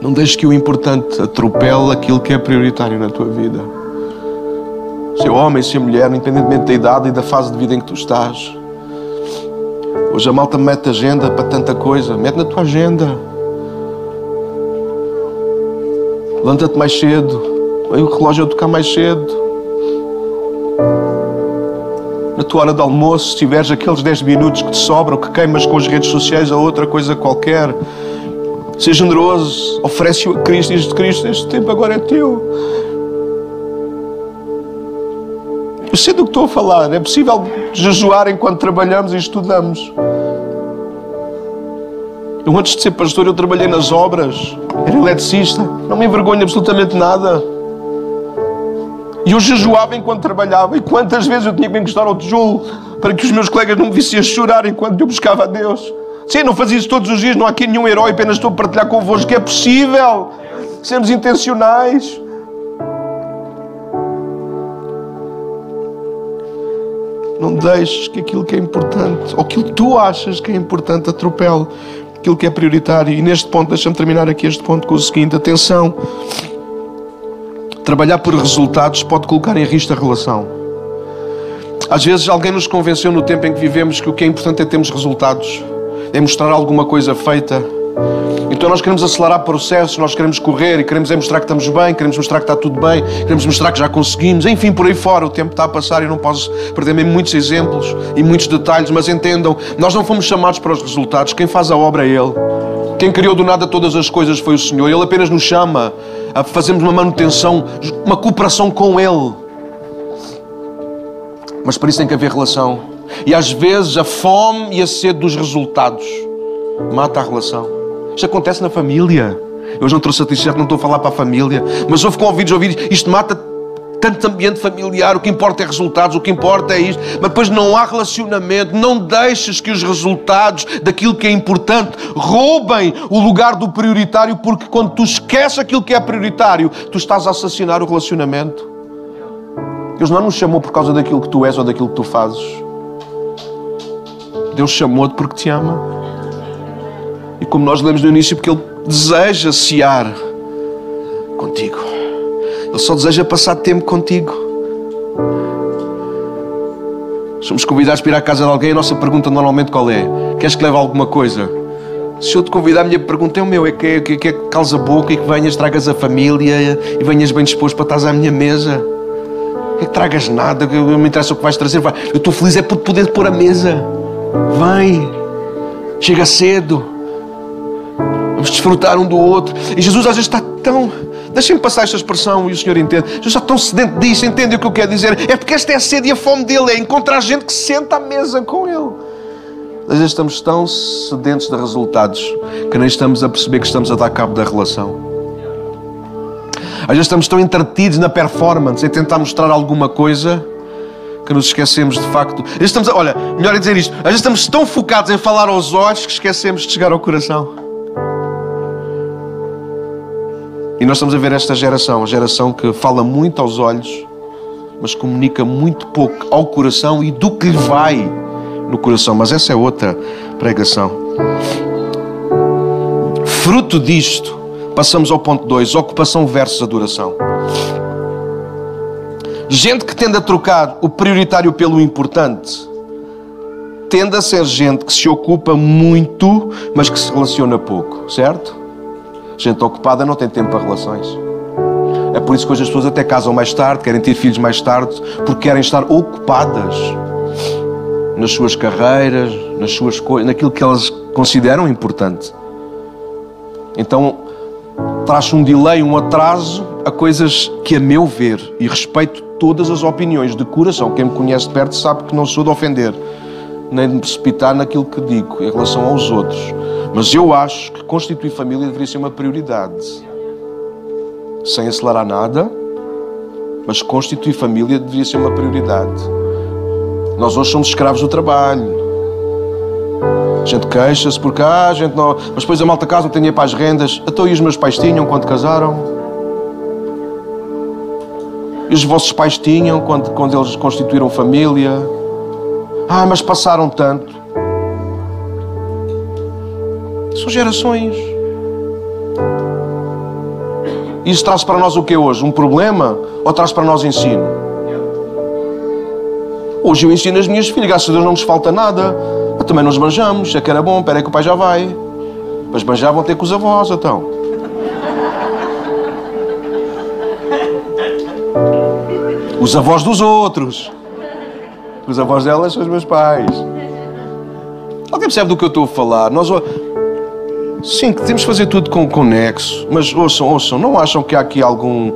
Speaker 1: Não deixes que o importante atropele aquilo que é prioritário na tua vida. Ser homem, ser mulher, independentemente da idade e da fase de vida em que tu estás. Hoje a malta mete agenda para tanta coisa. Mete na tua agenda. Levanta-te mais cedo. Aí o relógio a tocar mais cedo. Na tua hora de almoço, se tiveres aqueles 10 minutos que te sobram, que queimas com as redes sociais ou outra coisa qualquer, seja generoso, oferece-o a Cristo e diz: Cristo, este tempo agora é teu. Eu sei do que estou a falar. É possível jejuar enquanto trabalhamos e estudamos. Eu, antes de ser pastor, eu trabalhei nas obras. Era eletricista. Não me envergonho absolutamente nada. E eu jejuava enquanto trabalhava. E quantas vezes eu tinha que encostar ao tijolo para que os meus colegas não me vissem a chorar enquanto eu buscava a Deus. Sim, não fazia isso todos os dias. Não há aqui nenhum herói. Apenas estou a partilhar convosco que é possível sermos intencionais. Não deixes que aquilo que é importante, ou aquilo que tu achas que é importante, atropele aquilo que é prioritário. E neste ponto, deixa-me terminar aqui este ponto com o seguinte: atenção. Trabalhar por resultados pode colocar em risco a relação. Às vezes alguém nos convenceu no tempo em que vivemos que o que é importante é termos resultados, é mostrar alguma coisa feita. Então nós queremos acelerar processos, nós queremos correr e queremos é mostrar que estamos bem, queremos mostrar que está tudo bem, queremos mostrar que já conseguimos, enfim, por aí fora. O tempo está a passar e não posso perder mesmo muitos exemplos e muitos detalhes, mas entendam, nós não fomos chamados para os resultados, quem faz a obra é Ele. Quem criou do nada todas as coisas foi o Senhor. Ele apenas nos chama a fazermos uma manutenção, uma cooperação com Ele. Mas para isso tem que haver relação. E às vezes a fome e a sede dos resultados mata a relação. Isto acontece na família. Eu hoje não trouxe a t-shirt, não estou a falar para a família. Mas houve convites a ouvir isto mata tanto ambiente familiar, o que importa é resultados, o que importa é isto, mas depois não há relacionamento. Não deixes que os resultados daquilo que é importante roubem o lugar do prioritário, porque quando tu esqueces aquilo que é prioritário, tu estás a assassinar o relacionamento. Deus não nos chamou por causa daquilo que tu és ou daquilo que tu fazes. Deus chamou-te porque te ama. E como nós lemos no início, porque Ele deseja cear contigo. Ele só deseja passar tempo contigo. Somos convidados para ir à casa de alguém, a nossa pergunta normalmente qual é? Queres que leve alguma coisa? Se eu te convidar, a minha pergunta é o meu: é que, é, que, que boca e que venhas, tragas a família e venhas bem disposto para estar à minha mesa. É que tragas nada, não me interessa o que vais trazer. Vai. Eu estou feliz é por poder pôr a mesa. Vem, chega cedo. Desfrutar um do outro. E Jesus às vezes está tão. Deixem-me passar esta expressão e o Senhor entende. Jesus está tão sedento disso, entende o que eu quero dizer? É porque esta é a sede e a fome dele, é encontrar gente que senta à mesa com ele. Às vezes estamos tão sedentos de resultados que nem estamos a perceber que estamos a dar cabo da relação. Às vezes estamos tão entretidos na performance, em tentar mostrar alguma coisa, que nos esquecemos de facto. Às vezes estamos, olha, melhor é dizer isto. Às vezes estamos tão focados em falar aos olhos que esquecemos de chegar ao coração. E nós estamos a ver esta geração, a geração que fala muito aos olhos, mas comunica muito pouco ao coração e do que lhe vai no coração. Mas essa é outra pregação. Fruto disto, Passamos ao ponto 2, ocupação versus adoração. Gente que tende a trocar o prioritário pelo importante, tende a ser gente que se ocupa muito, mas que se relaciona pouco, certo? Gente ocupada não tem tempo para relações. É por isso que hoje as pessoas até casam mais tarde, querem ter filhos mais tarde, porque querem estar ocupadas nas suas carreiras, nas suas coisas, naquilo que elas consideram importante. Então, traz um delay, um atraso a coisas que, a meu ver, e respeito todas as opiniões de coração, quem me conhece de perto sabe que não sou de ofender, nem de me precipitar naquilo que digo em relação aos outros. Mas eu acho que constituir família deveria ser uma prioridade. Sem acelerar nada, mas constituir família deveria ser uma prioridade. Nós hoje somos escravos do trabalho. A gente queixa-se porque, ah, a gente não. Mas depois a malta casa não tinha para as rendas. Até e os meus pais tinham quando casaram. E os vossos pais tinham quando, quando eles constituíram família. Ah, mas passaram tanto. São gerações. Isso traz para nós o que hoje? Um problema ou traz para nós ensino? Hoje eu ensino as minhas filhas, graças a Deus não nos falta nada também nos banjamos, é que era bom, espera aí que o pai já vai. Mas banjar vão ter com os avós, então. Os avós dos outros. Os avós delas são os meus pais. Alguém percebe do que eu estou a falar? Nós, sim, temos que fazer tudo com conexo, mas ouçam, ouçam, não acham que há aqui algum.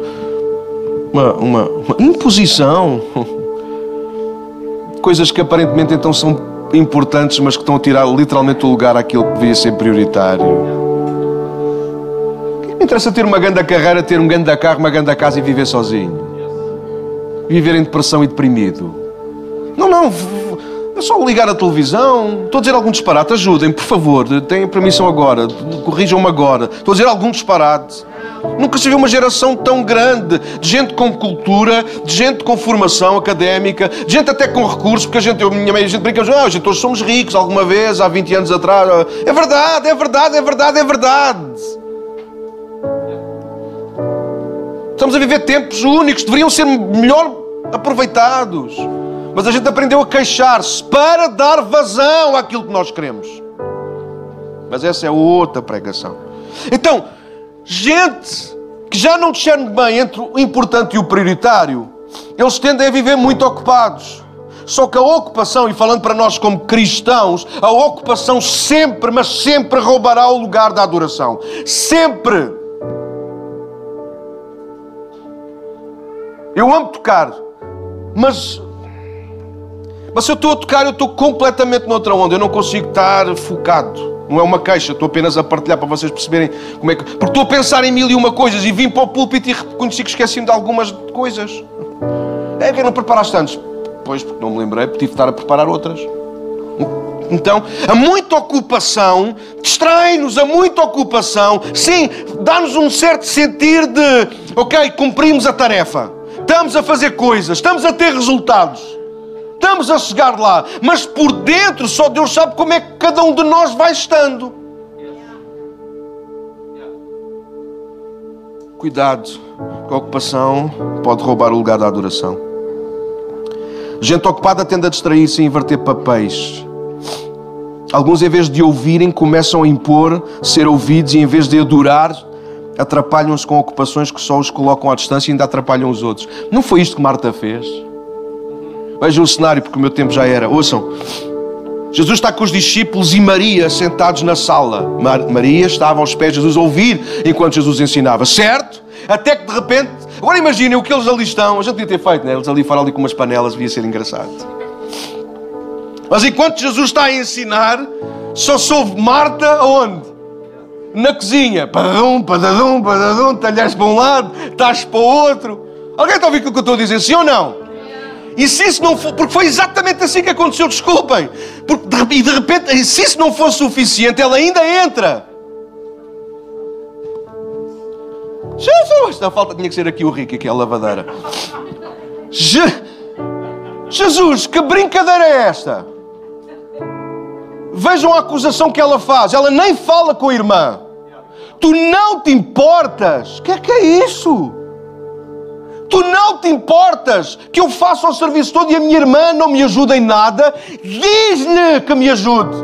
Speaker 1: uma, uma, uma imposição? Coisas que aparentemente então são importantes, mas que estão a tirar literalmente o lugar àquilo que devia ser prioritário. Que me interessa ter uma grande carreira, ter um grande carro, uma grande casa e viver sozinho? Viver em depressão e deprimido? Não, não. É só ligar a televisão. Estou a dizer algum disparate. Ajudem, por favor. Tenham permissão agora. Corrijam-me agora. Estou a dizer algum disparate. Nunca se viu uma geração tão grande de gente com cultura, de gente com formação académica, de gente até com recursos, porque a gente, eu, minha mãe, a gente brinca, ah, gente todos somos ricos alguma vez, há 20 anos atrás. É verdade, é verdade, é verdade, é verdade. Estamos a viver tempos únicos, deveriam ser melhor aproveitados. Mas a gente aprendeu a queixar-se para dar vazão àquilo que nós queremos. Mas essa é outra pregação. Então, gente que já não discerne bem entre o importante e o prioritário, eles tendem a viver muito ocupados. Só que a ocupação, e falando para nós como cristãos, a ocupação sempre, mas sempre roubará o lugar da adoração. Sempre. Eu amo tocar, mas mas se eu estou a tocar, eu estou completamente noutra onda. Eu não consigo estar focado. Não é uma queixa, estou apenas a partilhar para vocês perceberem como é que. Porque estou a pensar em mil e uma coisas e vim para o púlpito e reconheci que esqueci-me de algumas coisas. Ei, que não preparaste antes? Pois, porque não me lembrei, tive de estar a preparar outras. Então, a muita ocupação distrai-nos, a muita ocupação, sim, dá-nos um certo sentir de, ok, cumprimos a tarefa, estamos a fazer coisas, estamos a ter resultados, estamos a chegar lá, mas por dentro só Deus sabe como é que cada um de nós vai estando. Cuidado, que a ocupação pode roubar o lugar da adoração. Gente ocupada tende a distrair-se e inverter papéis. Alguns, em vez de ouvirem, começam a impor ser ouvidos e, em vez de adorar, atrapalham-se com ocupações que só os colocam à distância e ainda atrapalham os outros. Não foi isto que Marta fez? Vejam o cenário, porque o meu tempo já era. Ouçam. Jesus está com os discípulos e Maria sentados na sala. Maria estava aos pés de Jesus a ouvir enquanto Jesus ensinava, certo? Até que de repente, agora imaginem o que eles ali estão. A gente podia ter feito, né? Eles ali fora ali com umas panelas, devia ser engraçado. Mas enquanto Jesus está a ensinar, só soube Marta aonde? Na cozinha. Padadum, padadum, padadum, talhares para um lado, estás para o outro. Alguém está a ouvir o que eu estou a dizer, sim ou não? E se isso não for, porque foi exatamente assim que aconteceu, desculpem. Porque e de repente, se isso não fosse suficiente, ela ainda entra. Jesus! A falta tinha que ser aqui o rico, aqui a lavadeira. Je, Jesus, que brincadeira é esta? Vejam a acusação que ela faz. Ela nem fala com a irmã. Tu não te importas. O que é que é isso? Tu não te importas que eu faça o serviço todo e a minha irmã não me ajuda em nada? Diz-lhe que me ajude.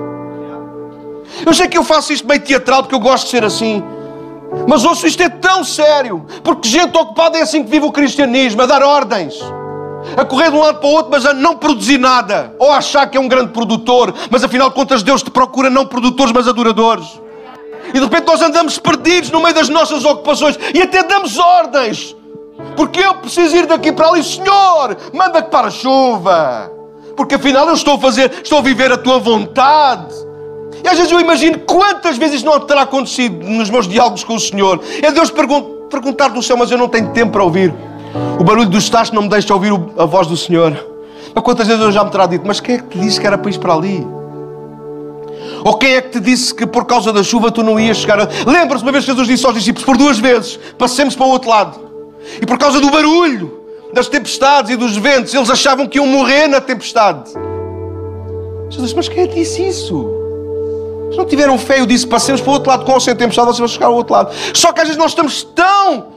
Speaker 1: Eu sei que eu faço isto meio teatral porque eu gosto de ser assim. Mas ouço isto é tão sério. Porque gente ocupada é assim que vive o cristianismo, a dar ordens a correr de um lado para o outro, mas a não produzir nada, ou a achar que é um grande produtor, mas afinal de contas Deus te procura não produtores, mas adoradores. E de repente nós andamos perdidos no meio das nossas ocupações e até damos ordens. Porque eu preciso ir daqui para ali, Senhor, manda que para a chuva. Porque afinal eu estou a fazer, estou a viver a tua vontade. E às vezes eu imagino quantas vezes não terá acontecido nos meus diálogos com o Senhor. É Deus perguntar do céu, mas eu não tenho tempo para ouvir. O barulho dos tachos não me deixa ouvir a voz do Senhor. Mas quantas vezes eu já me terá dito, mas quem é que te disse que era para ir para ali? Ou quem é que te disse que por causa da chuva tu não ias chegar a... Lembra-se uma vez que Jesus disse aos discípulos, por duas vezes, passemos para o outro lado. E por causa do barulho, das tempestades e dos ventos, eles achavam que iam morrer na tempestade. Jesus mas quem é disse isso? Se não tiveram fé, eu disse, passemos para o outro lado com ou sem tempestade, vocês vão chegar ao outro lado. Só que às vezes nós estamos tão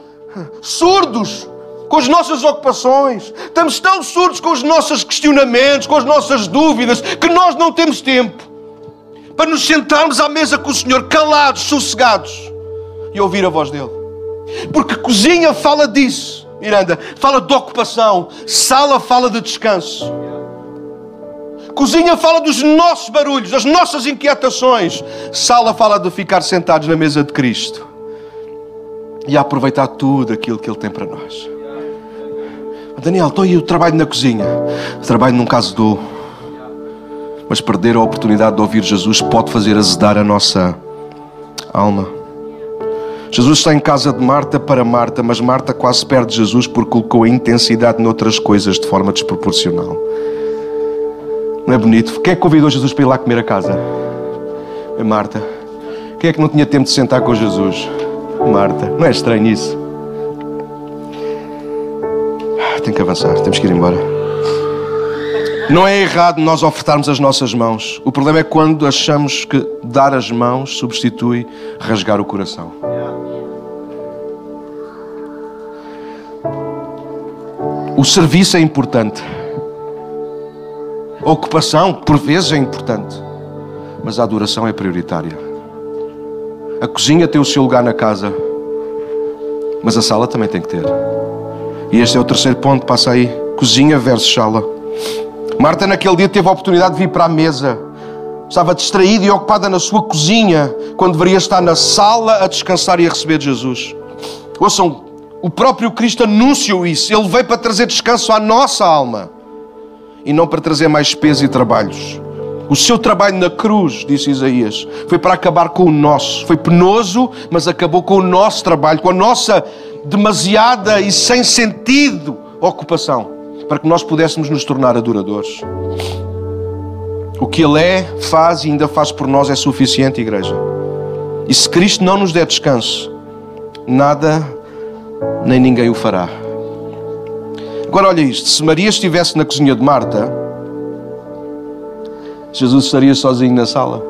Speaker 1: surdos com as nossas ocupações, estamos tão surdos com os nossos questionamentos, com as nossas dúvidas, que nós não temos tempo para nos sentarmos à mesa com o Senhor, calados, sossegados e ouvir a voz dele. Porque cozinha fala disso, Miranda, fala de ocupação, sala fala de descanso. Cozinha fala dos nossos barulhos, das nossas inquietações. Sala fala de ficar sentados na mesa de Cristo e aproveitar tudo aquilo que Ele tem para nós. Daniel, estou aí, eu trabalho na cozinha. Trabalho num caso do. Mas perder a oportunidade de ouvir Jesus pode fazer azedar a nossa alma. Jesus está em casa de Marta para Marta, mas Marta quase perde Jesus porque colocou a intensidade noutras coisas de forma desproporcional. Não é bonito? Quem é que convidou Jesus para ir lá comer a casa? É Marta. Quem é que não tinha tempo de sentar com Jesus? Marta. Não é estranho isso? tem que avançar, temos que ir embora. Não é errado nós ofertarmos as nossas mãos. O problema é quando achamos que dar as mãos substitui rasgar o coração. O serviço é importante. A ocupação, por vezes, é importante. Mas a adoração é prioritária. A cozinha tem o seu lugar na casa. Mas a sala também tem que ter. E este é o terceiro ponto, passa aí. Cozinha versus sala. Marta naquele dia teve a oportunidade de vir para a mesa. Estava distraída e ocupada na sua cozinha, quando deveria estar na sala a descansar e a receber Jesus. Ouçam, o próprio Cristo anunciou isso. Ele veio para trazer descanso à nossa alma e não para trazer mais peso e trabalhos. O seu trabalho na cruz, disse Isaías, foi para acabar com o nosso. Foi penoso, mas acabou com o nosso trabalho, com a nossa demasiada e sem sentido ocupação. Para que nós pudéssemos nos tornar adoradores. O que Ele é, faz e ainda faz por nós é suficiente, igreja. E se Cristo não nos der descanso, nada nem ninguém o fará. Agora olha isto: se Maria estivesse na cozinha de Marta, Jesus estaria sozinho na sala.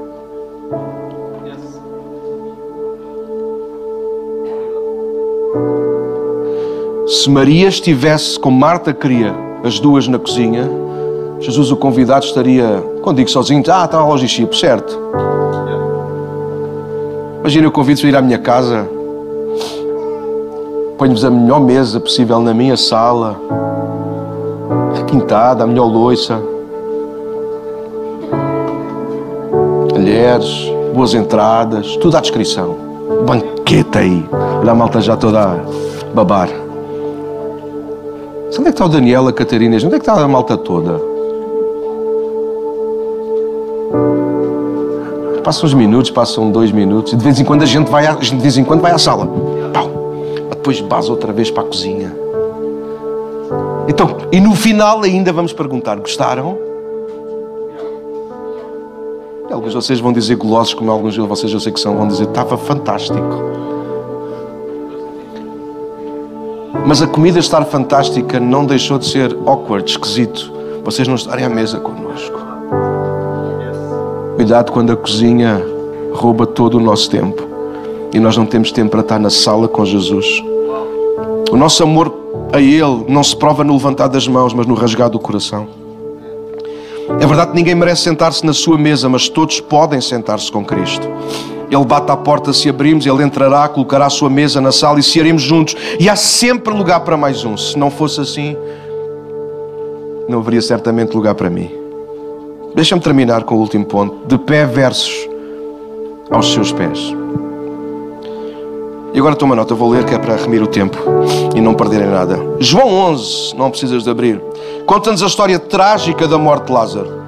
Speaker 1: Se Maria estivesse, como Marta queria, as duas na cozinha, Jesus, o convidado, estaria, quando digo sozinho, ah, está ao Chipo, certo. Imagina, eu convido-vos a ir à minha casa, ponho-vos a melhor mesa possível na minha sala, requintada, a melhor loiça, mulheres, boas entradas, tudo à descrição. Banquete aí. Olha a malta já toda a babar. Onde é que está o Daniel, a Catarina? Onde é que está a malta toda? Passam uns minutos, passam dois minutos, e de vez em quando a gente vai, à, de vez em quando vai à sala. Pau. Depois base outra vez para a cozinha. Então, e no final ainda vamos perguntar: gostaram? Alguns de vocês vão dizer golosos, como alguns de vocês eu sei que são, vão dizer: estava fantástico. Mas a comida estar fantástica não deixou de ser awkward, esquisito. Vocês não estarem à mesa connosco. Cuidado quando a cozinha rouba todo o nosso tempo e nós não temos tempo para estar na sala com Jesus. O nosso amor a Ele não se prova no levantar das mãos, mas no rasgar do coração. É verdade que ninguém merece sentar-se na sua mesa, mas todos podem sentar-se com Cristo. Ele bate à porta se abrimos, Ele entrará, colocará a sua mesa na sala e cearemos juntos. E há sempre lugar para mais um. Se não fosse assim, não haveria certamente lugar para mim. Deixa-me terminar com o último ponto. De pé versos aos seus pés. E agora toma nota, vou ler que é para remir o tempo e não perderem nada. João 11, não precisas de abrir, conta-nos a história trágica da morte de Lázaro.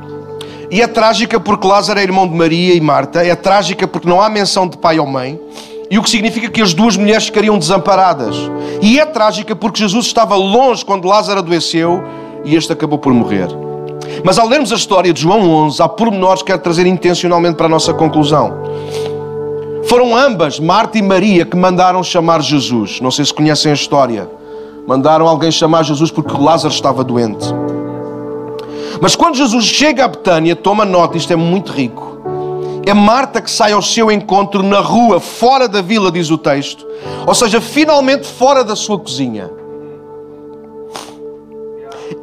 Speaker 1: E é trágica porque Lázaro é irmão de Maria e Marta, é trágica porque não há menção de pai ou mãe, e o que significa que as duas mulheres ficariam desamparadas. E é trágica porque Jesus estava longe quando Lázaro adoeceu e este acabou por morrer. Mas ao lermos a história de João 11, há pormenores que quero trazer intencionalmente para a nossa conclusão. Foram ambas, Marta e Maria, que mandaram chamar Jesus. Não sei se conhecem a história. Mandaram alguém chamar Jesus porque Lázaro estava doente. Mas quando Jesus chega a Betânia, toma nota, isto é muito rico. É Marta que sai ao seu encontro na rua, fora da vila, diz o texto. Ou seja, finalmente fora da sua cozinha.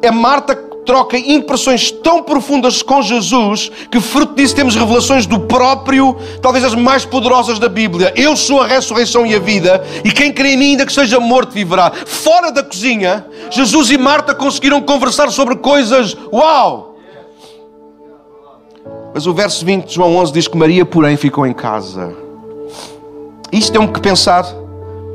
Speaker 1: É Marta que troca impressões tão profundas com Jesus que, fruto disso, temos revelações do próprio, talvez as mais poderosas da Bíblia. Eu sou a ressurreição e a vida, e quem crê em mim, ainda que seja morto, viverá. Fora da cozinha, Jesus e Marta conseguiram conversar sobre coisas. Uau! Mas o verso 20 de João 11 diz que Maria, porém, ficou em casa. Isto tem-me que pensar.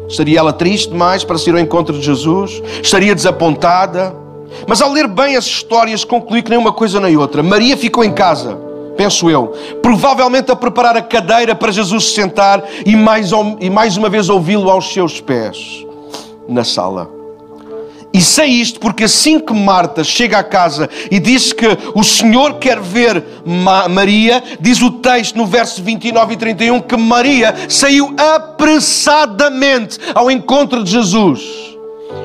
Speaker 1: Estaria ela triste demais para ir ao encontro de Jesus? Estaria desapontada? Mas ao ler bem as histórias, concluí que nem uma coisa nem outra. Maria ficou em casa, penso eu, provavelmente a preparar a cadeira para Jesus se sentar e mais, e mais uma vez ouvi-lo aos seus pés, na sala. E sei isto porque assim que Marta chega à casa e diz que o Senhor quer ver Maria, diz o texto no verso 29 e 31 que Maria saiu apressadamente ao encontro de Jesus.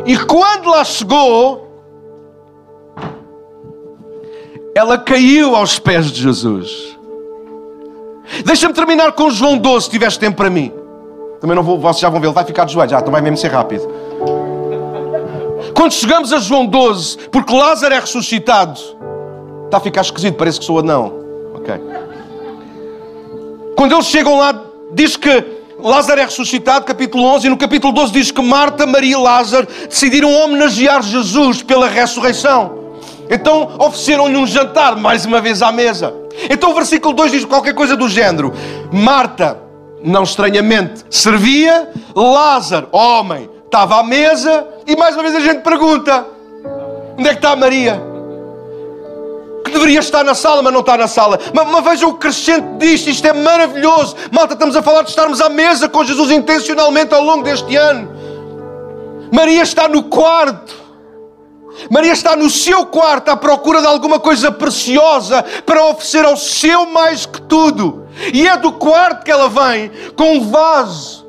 Speaker 1: E quando lá chegou, ela caiu aos pés de Jesus. Deixa-me terminar com João 12, se tiveres tempo para mim. Também não vou, vocês já vão ver, ele vai ficar de joelhos. Ah, então vai mesmo ser rápido. Quando chegamos a João 12, porque Lázaro é ressuscitado, está a ficar esquisito, parece que sou não. Ok. Quando eles chegam lá, diz que Lázaro é ressuscitado, capítulo 11, e no capítulo 12 diz que Marta, Maria e Lázaro decidiram homenagear Jesus pela ressurreição. Então ofereceram-lhe um jantar mais uma vez à mesa. Então o versículo 2 diz qualquer coisa do género: Marta, não estranhamente, servia, Lázaro, homem, estava à mesa, e mais uma vez a gente pergunta: onde é que está Maria? Que deveria estar na sala, mas não está na sala. Mas, mas veja o crescente disto, isto é maravilhoso. Malta, estamos a falar de estarmos à mesa com Jesus intencionalmente ao longo deste ano. Maria está no quarto Maria está no seu quarto à procura de alguma coisa preciosa para oferecer ao seu mais que tudo. E é do quarto que ela vem com um vaso.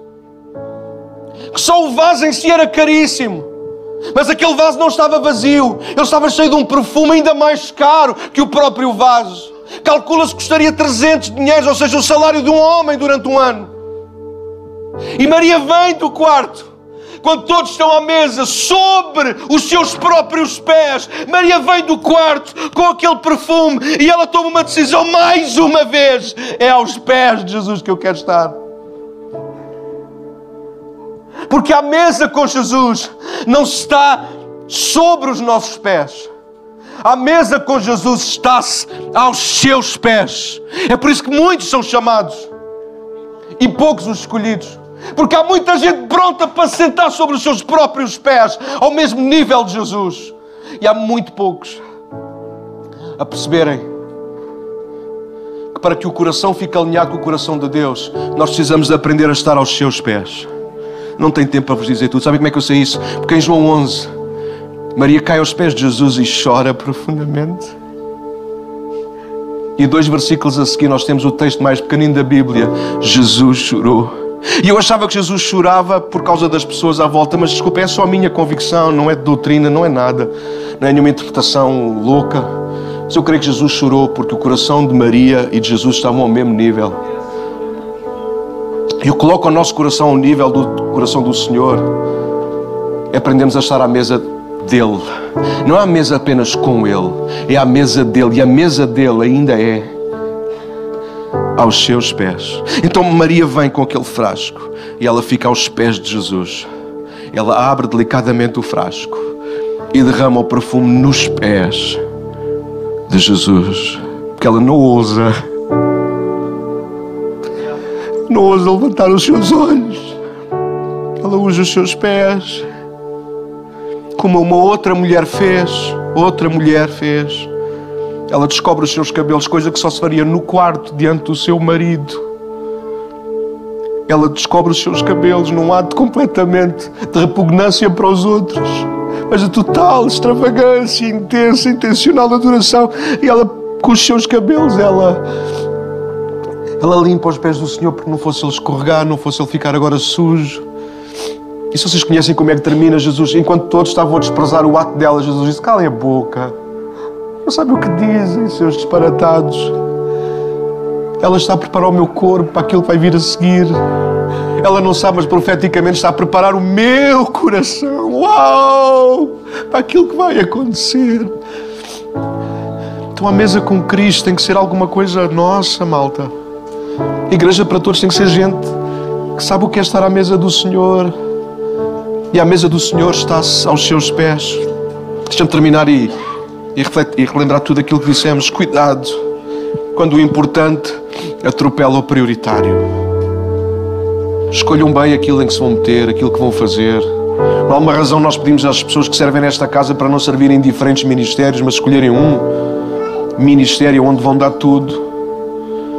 Speaker 1: Que só o vaso em si era caríssimo. Mas aquele vaso não estava vazio, ele estava cheio de um perfume ainda mais caro que o próprio vaso. Calcula-se que custaria 300 dinheiros, ou seja, o salário de um homem durante um ano. E Maria vem do quarto quando todos estão à mesa, sobre os seus próprios pés. Maria vem do quarto com aquele perfume e ela toma uma decisão mais uma vez: é aos pés de Jesus que eu quero estar. Porque à mesa com Jesus não está sobre os nossos pés. A mesa com Jesus está-se aos seus pés. É por isso que muitos são chamados e poucos os escolhidos. Porque há muita gente pronta para sentar sobre os seus próprios pés, ao mesmo nível de Jesus. E há muito poucos a perceberem que para que o coração fique alinhado com o coração de Deus, nós precisamos de aprender a estar aos seus pés. Não tem tempo para vos dizer tudo. Sabe como é que eu sei isso? Porque em João 11, Maria cai aos pés de Jesus e chora profundamente. E dois versículos a seguir nós temos o texto mais pequenino da Bíblia. Jesus chorou. E eu achava que Jesus chorava por causa das pessoas à volta, mas desculpa, é só a minha convicção, não é doutrina, não é nada, não é nenhuma interpretação louca. Mas eu creio que Jesus chorou porque o coração de Maria e de Jesus estavam ao mesmo nível. Eu coloco o nosso coração ao nível do coração do Senhor. Aprendemos a estar à mesa dele. Não é a mesa apenas com ele, é a mesa dele. E a mesa dele ainda é aos seus pés. Então Maria vem com aquele frasco e ela fica aos pés de Jesus. Ela abre delicadamente o frasco e derrama o perfume nos pés de Jesus. Porque ela não ousa, não ousa levantar os seus olhos. Ela usa os seus pés, como uma outra mulher fez. Outra mulher fez ela descobre os seus cabelos, coisa que só se faria no quarto diante do seu marido. Ela descobre os seus cabelos num ato completamente de repugnância para os outros, mas de total extravagância, intensa, intencional adoração. E ela, com os seus cabelos, ela ela limpa os pés do Senhor porque não fosse ele escorregar, não fosse ele ficar agora sujo. E se vocês conhecem como é que termina Jesus, enquanto todos estavam a desprezar o ato dela, Jesus disse: calem a boca. Sabe o que dizem, seus disparatados. Ela está a preparar o meu corpo para aquilo que vai vir a seguir. Ela não sabe, mas profeticamente está a preparar o meu coração. Uau! Para aquilo que vai acontecer. Então a mesa com Cristo tem que ser alguma coisa nossa, malta. igreja para todos tem que ser gente que sabe o que é estar à mesa do Senhor. E a mesa do Senhor está aos seus pés. Deixa-me terminar e e, refletir, e relembrar tudo aquilo que dissemos. Cuidado quando o importante atropela o prioritário. Escolham bem aquilo em que se vão meter, aquilo que vão fazer. Não há uma razão nós pedimos às pessoas que servem nesta casa para não servirem em diferentes ministérios, mas escolherem um ministério onde vão dar tudo.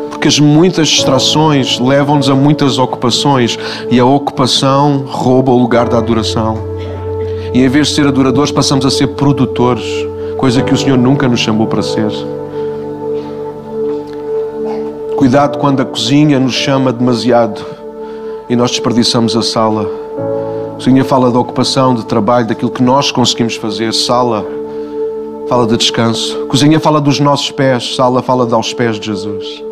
Speaker 1: Porque as muitas distrações levam-nos a muitas ocupações e a ocupação rouba o lugar da adoração. E em vez de ser adoradores, passamos a ser produtores coisa que o Senhor nunca nos chamou para ser. Cuidado quando a cozinha nos chama demasiado e nós desperdiçamos a sala. Cozinha fala da ocupação, de trabalho, daquilo que nós conseguimos fazer. Sala fala de descanso. Cozinha fala dos nossos pés. Sala fala de aos pés de Jesus.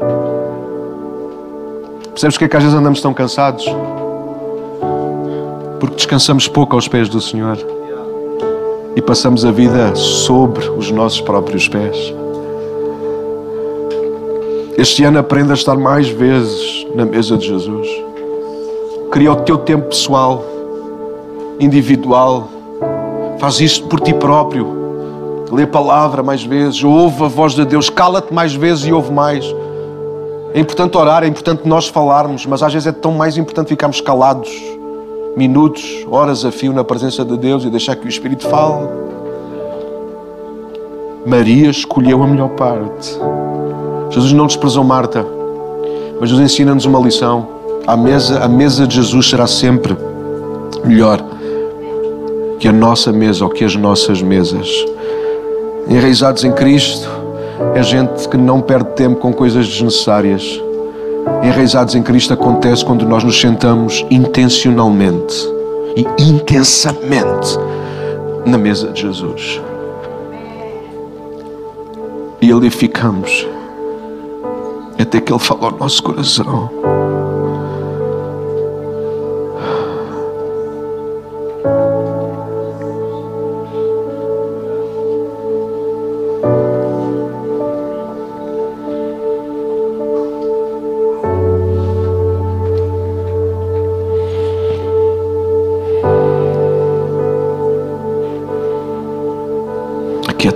Speaker 1: Percebes que é que às vezes andamos tão cansados? Porque descansamos pouco aos pés do Senhor e passamos a vida sobre os nossos próprios pés. Este ano aprenda a estar mais vezes na mesa de Jesus. Cria o teu tempo pessoal, individual. Faz isto por ti próprio. Lê a palavra mais vezes, ouve a voz de Deus, cala-te mais vezes e ouve mais. É importante orar, é importante nós falarmos, mas às vezes é tão mais importante ficarmos calados minutos, horas a fio na presença de Deus e deixar que o Espírito fale. Maria escolheu a melhor parte. Jesus não desprezou Marta, mas Jesus ensina-nos uma lição. A mesa, a mesa de Jesus será sempre melhor. que a nossa mesa ou que as nossas mesas. Enraizados em Cristo é gente que não perde tempo com coisas desnecessárias. Enraizados em Cristo acontece quando nós nos sentamos intencionalmente e intensamente na mesa de Jesus. E ali ficamos até que Ele fala ao nosso coração.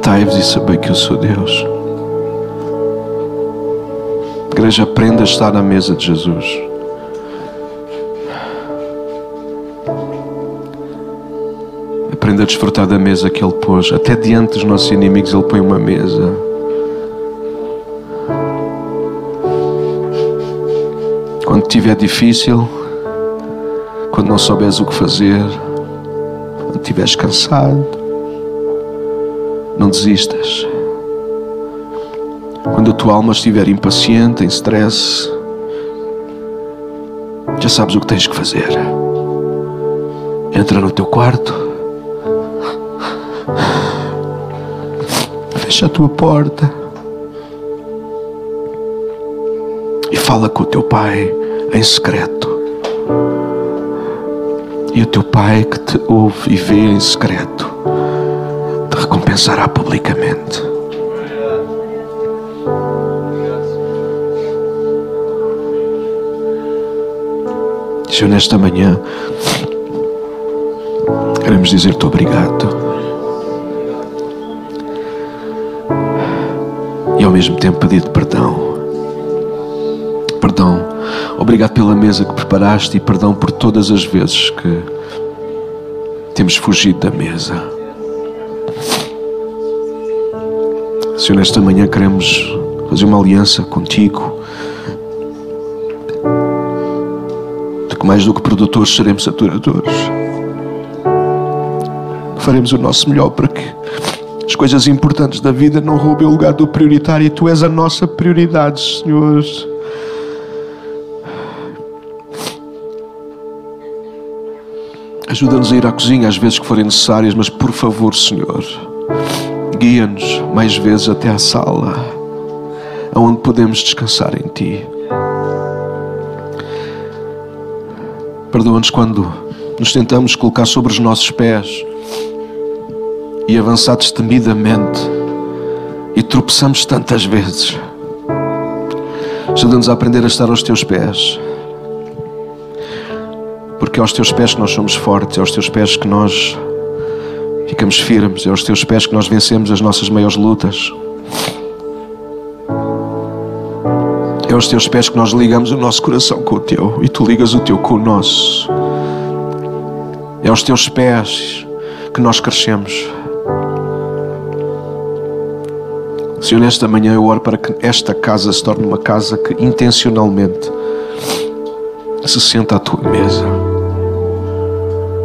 Speaker 1: Aquietai-vos e sabei que eu sou Deus. Igreja, aprenda a estar na mesa de Jesus. Aprenda a desfrutar da mesa que Ele pôs. Até diante dos nossos inimigos, Ele põe uma mesa. Quando estiver difícil, quando não souberes o que fazer, quando estiveres cansado, não desistas. Quando a tua alma estiver impaciente, em stress, já sabes o que tens que fazer. Entra no teu quarto, fecha a tua porta e fala com o teu pai em secreto. E o teu pai que te ouve e vê em secreto recompensará publicamente. Senhor, nesta manhã queremos dizer-te obrigado. E ao mesmo tempo pedir-te perdão. Perdão. Obrigado pela mesa que preparaste e perdão por todas as vezes que temos fugido da mesa. Senhor, nesta manhã queremos fazer uma aliança contigo. De que mais do que produtores seremos aturadores. Faremos o nosso melhor para que as coisas importantes da vida não roubem o lugar do prioritário e tu és a nossa prioridade, Senhor. Ajuda-nos a ir à cozinha às vezes que forem necessárias, mas por favor, Senhor, guia-nos mais vezes até à sala, onde podemos descansar em Ti. Perdoa-nos quando nos tentamos colocar sobre os nossos pés e avançar destemidamente e tropeçamos tantas vezes. Ajuda-nos a aprender a estar aos Teus pés porque é aos teus pés que nós somos fortes, é aos teus pés que nós ficamos firmes, é aos teus pés que nós vencemos as nossas maiores lutas. É aos teus pés que nós ligamos o nosso coração com o teu e tu ligas o teu com o nosso. É aos teus pés que nós crescemos. Senhor, nesta manhã eu oro para que esta casa se torne uma casa que intencionalmente se senta à tua mesa.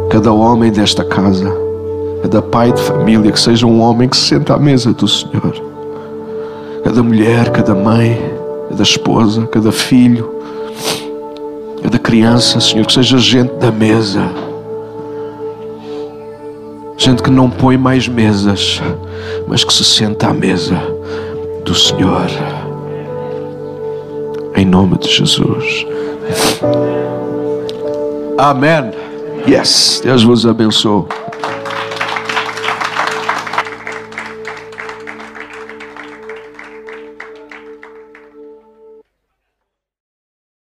Speaker 1: Cada homem desta casa, cada pai de família, que seja um homem que se senta à mesa do Senhor. Cada mulher, cada mãe, cada esposa, cada filho, cada criança, Senhor, que seja gente da mesa. Gente que não põe mais mesas, mas que se senta à mesa do Senhor. Em nome de Jesus. Amém. Yes. Deus vos abençoe.